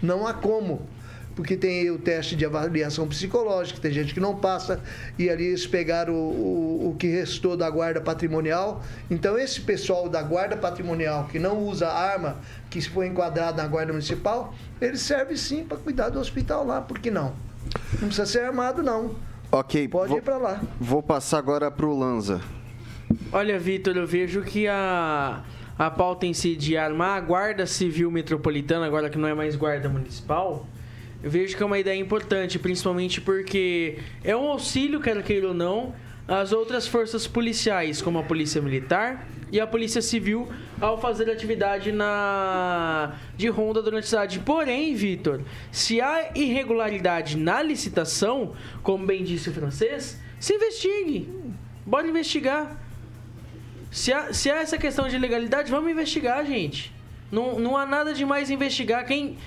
Não há como. Porque tem o teste de avaliação psicológica, tem gente que não passa, e ali eles pegaram o, o, o que restou da guarda patrimonial. Então, esse pessoal da guarda patrimonial que não usa arma, que se for enquadrado na guarda municipal, ele serve sim para cuidar do hospital lá, por que não? Não precisa ser armado, não. Ok. Pode vou, ir para lá. Vou passar agora pro Lanza. Olha, Vitor, eu vejo que a, a pauta em si de armar a Guarda Civil Metropolitana, agora que não é mais Guarda Municipal, eu vejo que é uma ideia importante, principalmente porque é um auxílio, quer queira ou não, às outras forças policiais, como a Polícia Militar e a Polícia Civil, ao fazer atividade na de ronda durante a cidade. Porém, Vitor, se há irregularidade na licitação, como bem disse o francês, se investigue. Bora investigar. Se há, se há essa questão de legalidade, vamos investigar, gente. Não, não há nada de mais investigar. Quem.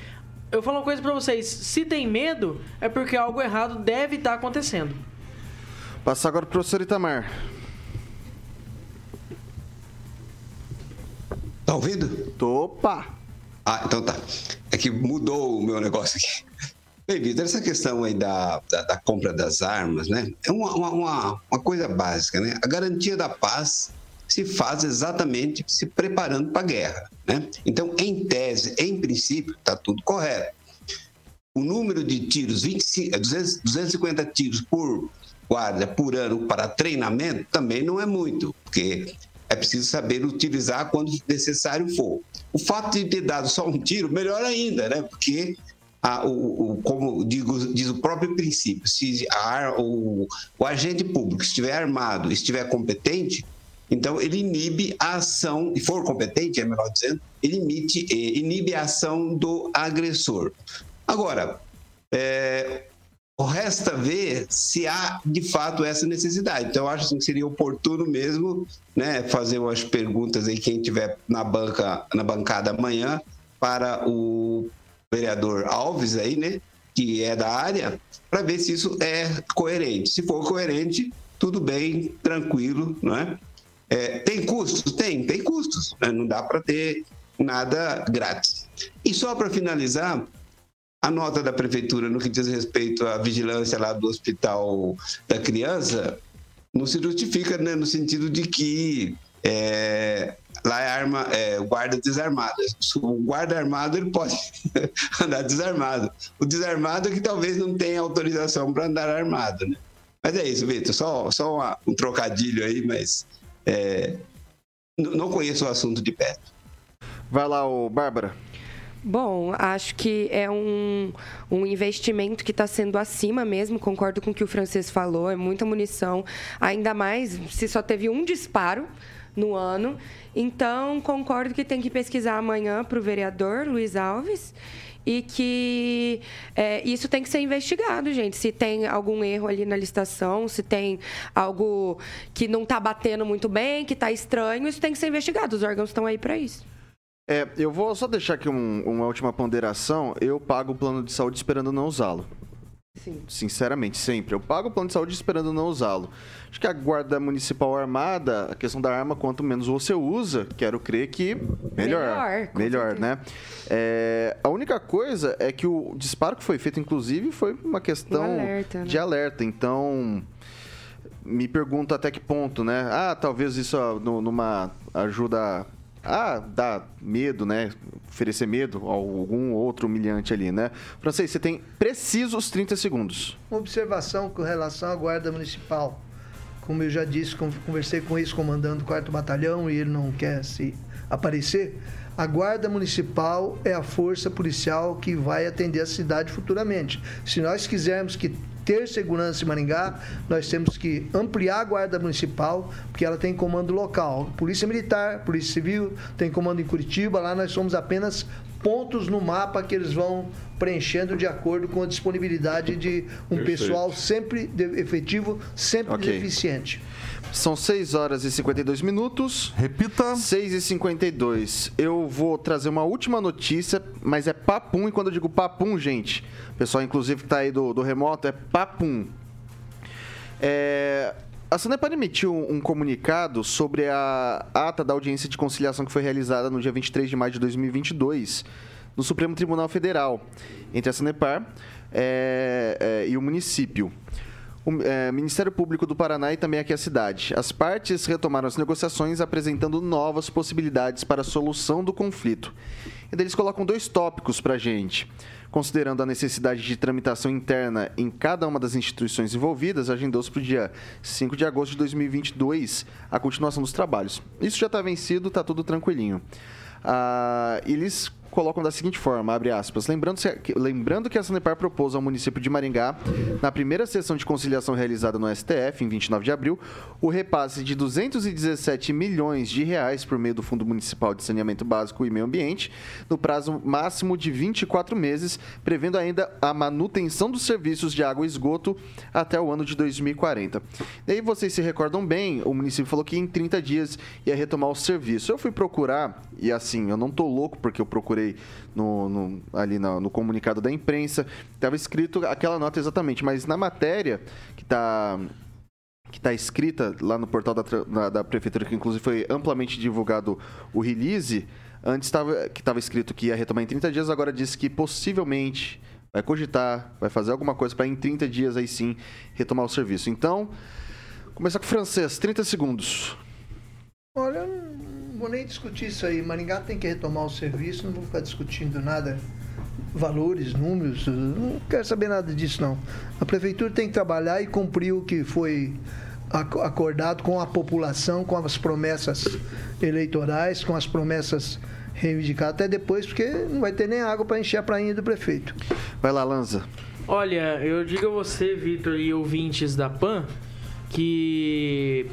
Eu falo uma coisa pra vocês: se tem medo, é porque algo errado deve estar acontecendo. Passar agora pro professor Itamar. Tá ouvindo? Opa! Ah, então tá. É que mudou o meu negócio aqui. Bem, Vitor, essa questão aí da, da, da compra das armas, né? É uma, uma, uma, uma coisa básica, né? A garantia da paz se faz exatamente se preparando para a guerra, né? Então, em tese, em princípio, está tudo correto. O número de tiros, 25, 200, 250 tiros por guarda por ano para treinamento também não é muito, porque é preciso saber utilizar quando necessário for. O fato de ter dado só um tiro, melhor ainda, né? Porque, a, o, o- como digo, diz o próprio princípio, se a o, o agente público estiver armado, estiver competente, então ele inibe a ação, e for competente, é melhor dizendo, ele imite, eh, inibe a ação do agressor. Agora, é, resta ver se há de fato essa necessidade. Então, acho assim, que seria oportuno mesmo né, fazer umas perguntas aí, quem tiver na banca, na bancada amanhã, para o vereador Alves aí, né? Que é da área, para ver se isso é coerente. Se for coerente, tudo bem, tranquilo, não é? É, tem custos? Tem, tem custos. né? Não dá para ter nada grátis. E só para finalizar, a nota da prefeitura no que diz respeito à vigilância lá do hospital da criança não se justifica né, no sentido de que é, lá é arma, é, guarda desarmada. O guarda armado ele pode andar desarmado. O desarmado é que talvez não tenha autorização para andar armado, né? Mas é isso, Vitor. Só, só uma, um trocadilho aí, mas é, não conheço o assunto de perto. Vai lá, ô Bárbara. Bom, acho que é um, um investimento que está sendo acima mesmo, concordo com o que o francês falou, é muita munição, ainda mais se só teve um disparo no ano. Então, concordo que tem que pesquisar amanhã para o vereador Luiz Alves e que é, isso tem que ser investigado, gente. Se tem algum erro ali na licitação, se tem algo que não está batendo muito bem, que está estranho, isso tem que ser investigado. Os órgãos estão aí para isso. É, eu vou só deixar aqui um, uma última ponderação. Eu pago o plano de saúde esperando não usá-lo. Sim. Sinceramente, sempre. Eu pago o plano de saúde esperando não usá-lo. Acho que a guarda municipal armada, a questão da arma, quanto menos você usa, quero crer que melhor. Melhor, Melhor, né? É, a única coisa é que o disparo que foi feito, inclusive, foi uma questão Um alerta, né? de alerta. Então, me pergunto até que ponto, né? Ah, talvez isso no- numa ajuda a dar medo, né? Oferecer medo a algum outro humilhante ali, né? Francês, você tem precisos 30 segundos. Uma observação com relação à Guarda Municipal. Como eu já disse, con- conversei com o ex-comandante do 4 Batalhão e ele não quer se aparecer. A Guarda Municipal é a força policial que vai atender a cidade futuramente. Se nós quisermos que ter segurança em Maringá, nós temos que ampliar a Guarda Municipal, porque ela tem comando local. Polícia Militar, Polícia Civil, tem comando em Curitiba, lá nós somos apenas pontos no mapa que eles vão preenchendo de acordo com a disponibilidade de um Perfeito. pessoal sempre efetivo, sempre Ok. eficiente. São 6 horas e 52 minutos. Repita. 6 e 52. Eu vou trazer uma última notícia, mas é papum. E quando eu digo papum, gente, o pessoal, inclusive, que tá aí do, do remoto, é papum. É, a Sanepar emitiu um comunicado sobre a ata da audiência de conciliação que foi realizada no dia 23 de maio de 2022 no Supremo Tribunal Federal, entre a Sanepar é, é, e o município. O é, Ministério Público do Paraná e também aqui a cidade. As partes retomaram as negociações apresentando novas possibilidades para a solução do conflito. E eles colocam dois tópicos para a gente. Considerando a necessidade de tramitação interna em cada uma das instituições envolvidas, agendou-se para o dia 5 de agosto de 2022 a continuação dos trabalhos. Isso já está vencido, está tudo tranquilinho. Ah, eles colocam da seguinte forma, abre aspas, lembrando, lembrando que a Sanepar propôs ao município de Maringá, na primeira sessão de conciliação realizada no STF, em 29 de abril, o repasse de 217 milhões de reais por meio do Fundo Municipal de Saneamento Básico e Meio Ambiente, no prazo máximo de 24 meses, prevendo ainda a manutenção dos serviços de água e esgoto até o ano de 2040. Daí vocês se recordam bem, o município falou que em 30 dias ia retomar o serviço. Eu fui procurar, e assim, eu não tô louco porque eu procurei no, no- ali no, no comunicado da imprensa, estava escrito aquela nota exatamente, mas na matéria que está que está escrita lá no portal da, da, da prefeitura, que inclusive foi amplamente divulgado o release, antes tava, que estava escrito que ia retomar em 30 dias, agora diz que possivelmente vai cogitar, vai fazer alguma coisa para em 30 dias aí sim retomar o serviço. Então, começar com o francês, 30 segundos. Olha, vou nem discutir isso aí. Maringá tem que retomar o serviço, não vou ficar discutindo nada, valores, números, não quero saber nada disso não. A prefeitura tem que trabalhar e cumprir o que foi ac- acordado com a população, com as promessas eleitorais, com as promessas reivindicadas até depois, porque não vai ter nem água para encher a prainha do prefeito. Vai lá, Lanza. Olha, eu digo a você, Vitor, e ouvintes da PAN, que,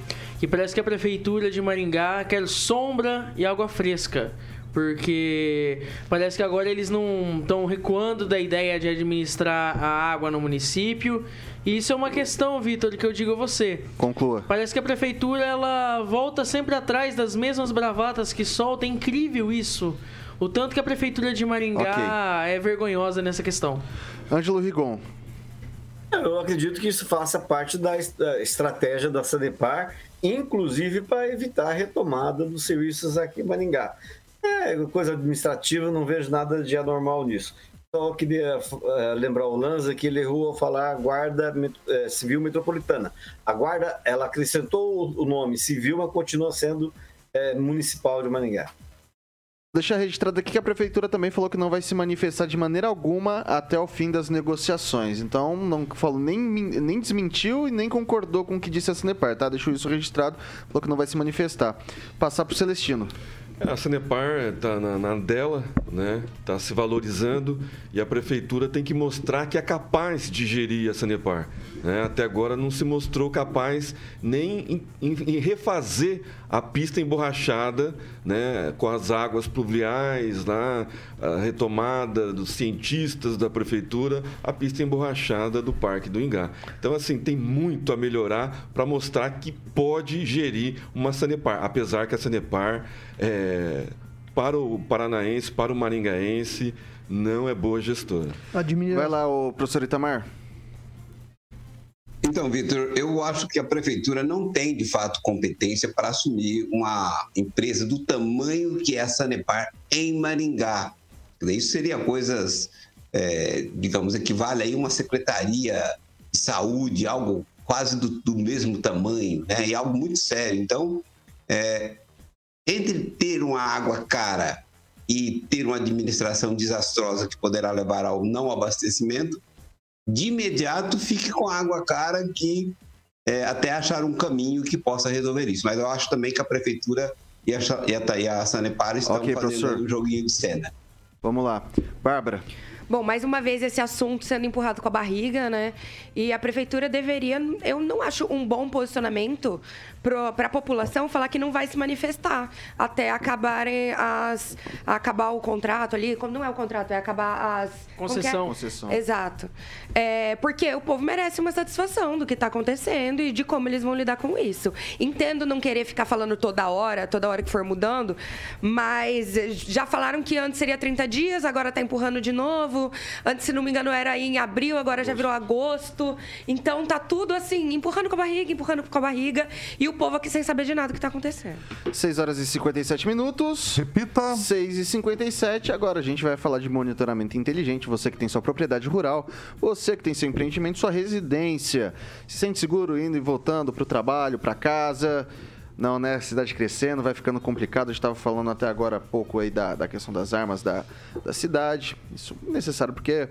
que parece que a prefeitura de Maringá quer sombra e água fresca. Porque parece que agora eles não estão recuando da ideia de administrar a água no município. E isso é uma questão, Vitor, que eu digo a você. Conclua. Parece que a prefeitura ela volta sempre atrás das mesmas bravatas que solta. É incrível isso. O tanto que a prefeitura de Maringá é vergonhosa nessa questão. Ângelo Rigon. Eu acredito que isso faça parte da es- da estratégia da Sanepar, inclusive para evitar a retomada dos serviços aqui em Maringá. É coisa administrativa, não vejo nada de anormal nisso. Só queria eh, lembrar o Lanza que ele errou ao falar Guarda eh, Civil Metropolitana. A Guarda, ela acrescentou o nome civil, mas continua sendo eh, municipal de Maringá. Deixar registrado aqui que a prefeitura também falou que não vai se manifestar de maneira alguma até o fim das negociações. Então, não falou nem, nem desmentiu e nem concordou com o que disse a Sanepar, tá? Deixou isso registrado, falou que não vai se manifestar. Passar pro Celestino. É, A Sanepar está na, na dela, né? Está se valorizando e a prefeitura tem que mostrar que é capaz de gerir a Sanepar. Né? Até agora não se mostrou capaz nem em, em- em refazer a pista emborrachada, né? Com as águas pluviais lá, a retomada dos cientistas da prefeitura, a pista emborrachada do Parque do Ingá. Então, assim, tem muito a melhorar para mostrar que pode gerir uma Sanepar, apesar que a Sanepar, é, para o paranaense, para o maringaense, não é boa gestora. Vai lá, o professor Itamar. Então, Vitor, eu acho que a prefeitura não tem, de fato, competência para assumir uma empresa do tamanho que é a Sanepar em Maringá. Isso seria coisas, é, digamos, equivale aí a uma secretaria de saúde, algo quase do, do mesmo tamanho, né? E algo muito sério. Então, é, entre ter uma água cara e ter uma administração desastrosa que poderá levar ao não abastecimento, de imediato fique com a água cara que é, até achar um caminho que possa resolver isso. Mas eu acho também que a prefeitura e a, e a, e a Sanepar estão Ok, fazendo professor. um joguinho de cena. Vamos lá. Bárbara. Bom, mais uma vez esse assunto sendo empurrado com a barriga, né? E a prefeitura deveria, eu não acho um bom posicionamento para a população falar que não vai se manifestar até acabarem as acabar o contrato ali, como não é o contrato, é acabar as é? Concessão. Concessão. Exato. É, porque o povo merece uma satisfação do que está acontecendo e de como eles vão lidar com isso. Entendo não querer ficar falando toda hora, toda hora que for mudando, mas já falaram que antes seria 30 dias, agora está empurrando de novo. Antes, se não me engano, era em abril, agora já virou agosto. Então tá tudo assim, empurrando com a barriga, empurrando com a barriga. E o povo aqui sem saber de nada do que está acontecendo. 6 horas e 57 minutos. Repita. 6 e 57. Agora a gente vai falar de monitoramento inteligente. Você que tem sua propriedade rural, você que tem seu empreendimento, sua residência. Se sente seguro indo e voltando para o trabalho, para casa. Não, né? Cidade crescendo, vai ficando complicado. A gente estava falando até agora há pouco aí da, da questão das armas da, da cidade. Isso é necessário porque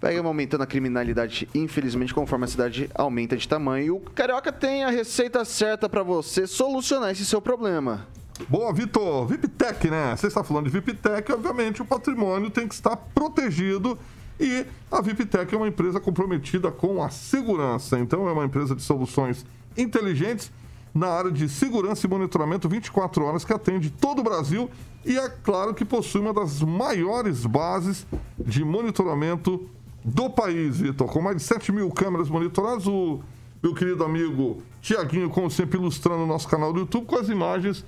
vai aumentando a criminalidade, infelizmente, conforme a cidade aumenta de tamanho. O Carioca tem a receita certa para você solucionar esse seu problema. Boa, Vitor. VIPTEC, né? Você está falando de VIPTEC, obviamente o patrimônio tem que estar protegido e a VIPTEC é uma empresa comprometida com a segurança. Então, é uma empresa de soluções inteligentes na área de segurança e monitoramento 24 horas que atende todo o Brasil e é claro que possui uma das maiores bases de monitoramento do país, Vitor. Com mais de 7 mil câmeras monitoradas, o meu querido amigo Tiaguinho, como sempre, ilustrando o nosso canal do YouTube com as imagens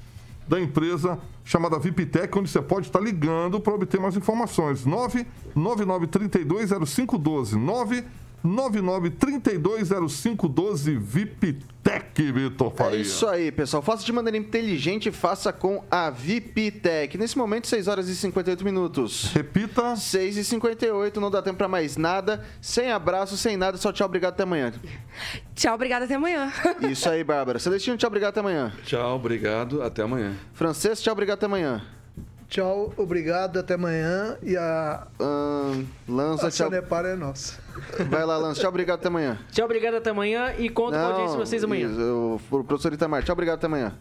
da empresa chamada VIPTEC, onde você pode estar ligando para obter mais informações. 999320512. 999320512 VIPTEC, Vitor É Faria. isso aí, pessoal. Faça de maneira inteligente, faça com a VIPTEC. Nesse momento, 6 horas e 58 minutos. Repita. 6 e 58, não dá tempo pra mais nada. Sem abraço, sem nada, só tchau, obrigado, até amanhã. Tchau, obrigada, até amanhã. Isso aí, Bárbara. Celestino, tchau, obrigado, até amanhã. Tchau, obrigado, até amanhã. Francês, tchau, obrigado, até amanhã. Tchau, obrigado, até amanhã. E a, Ahn, Lanza, a tchau. Sanepar é nossa. Vai lá, Lanza, tchau, obrigado, até amanhã. Tchau, obrigado até amanhã e conto com a audiência de vocês amanhã. isso, O professor Itamar, tchau, obrigado, até amanhã.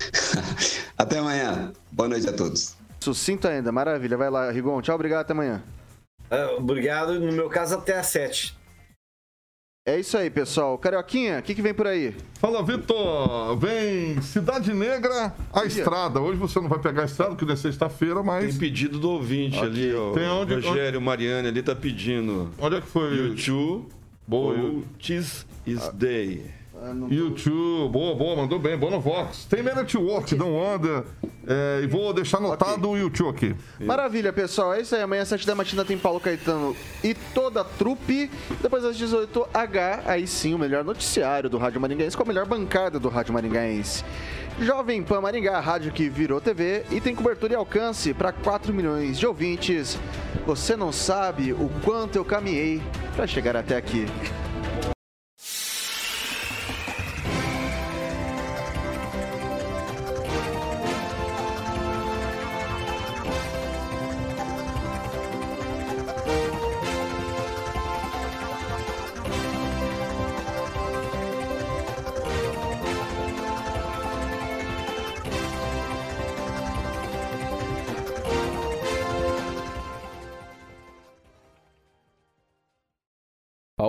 Até amanhã. Boa noite a todos. Sucinto ainda, maravilha. Vai lá, Rigon, tchau, obrigado, até amanhã. Ah, obrigado, no meu caso, até às 7. É isso aí, pessoal. Carioquinha, o que, que vem por aí? Fala, Vitor. Vem Cidade Negra, a estrada. Hoje você não vai pegar a estrada, porque não é sexta-feira, mas. Tem pedido do ouvinte Aqui, ali, ó. tem onde- Rogério Mariani ali tá pedindo. Onde é que foi? YouTube. Tis is Day. YouTube, boa, boa, mandou bem, boa no Vox. Tem Man Network, não anda. É, e vou deixar anotado o YouTube aqui. Maravilha, pessoal. É isso aí. Amanhã, às 7 da matina, tem Paulo Caetano e toda a trupe. Depois, às 18h, aí sim, o melhor noticiário do Rádio Maringaense com a melhor bancada do Rádio Maringaense. Jovem Pan Maringá, a rádio que virou TV e tem cobertura e alcance para 4 milhões de ouvintes. Você não sabe o quanto eu caminhei para chegar até aqui.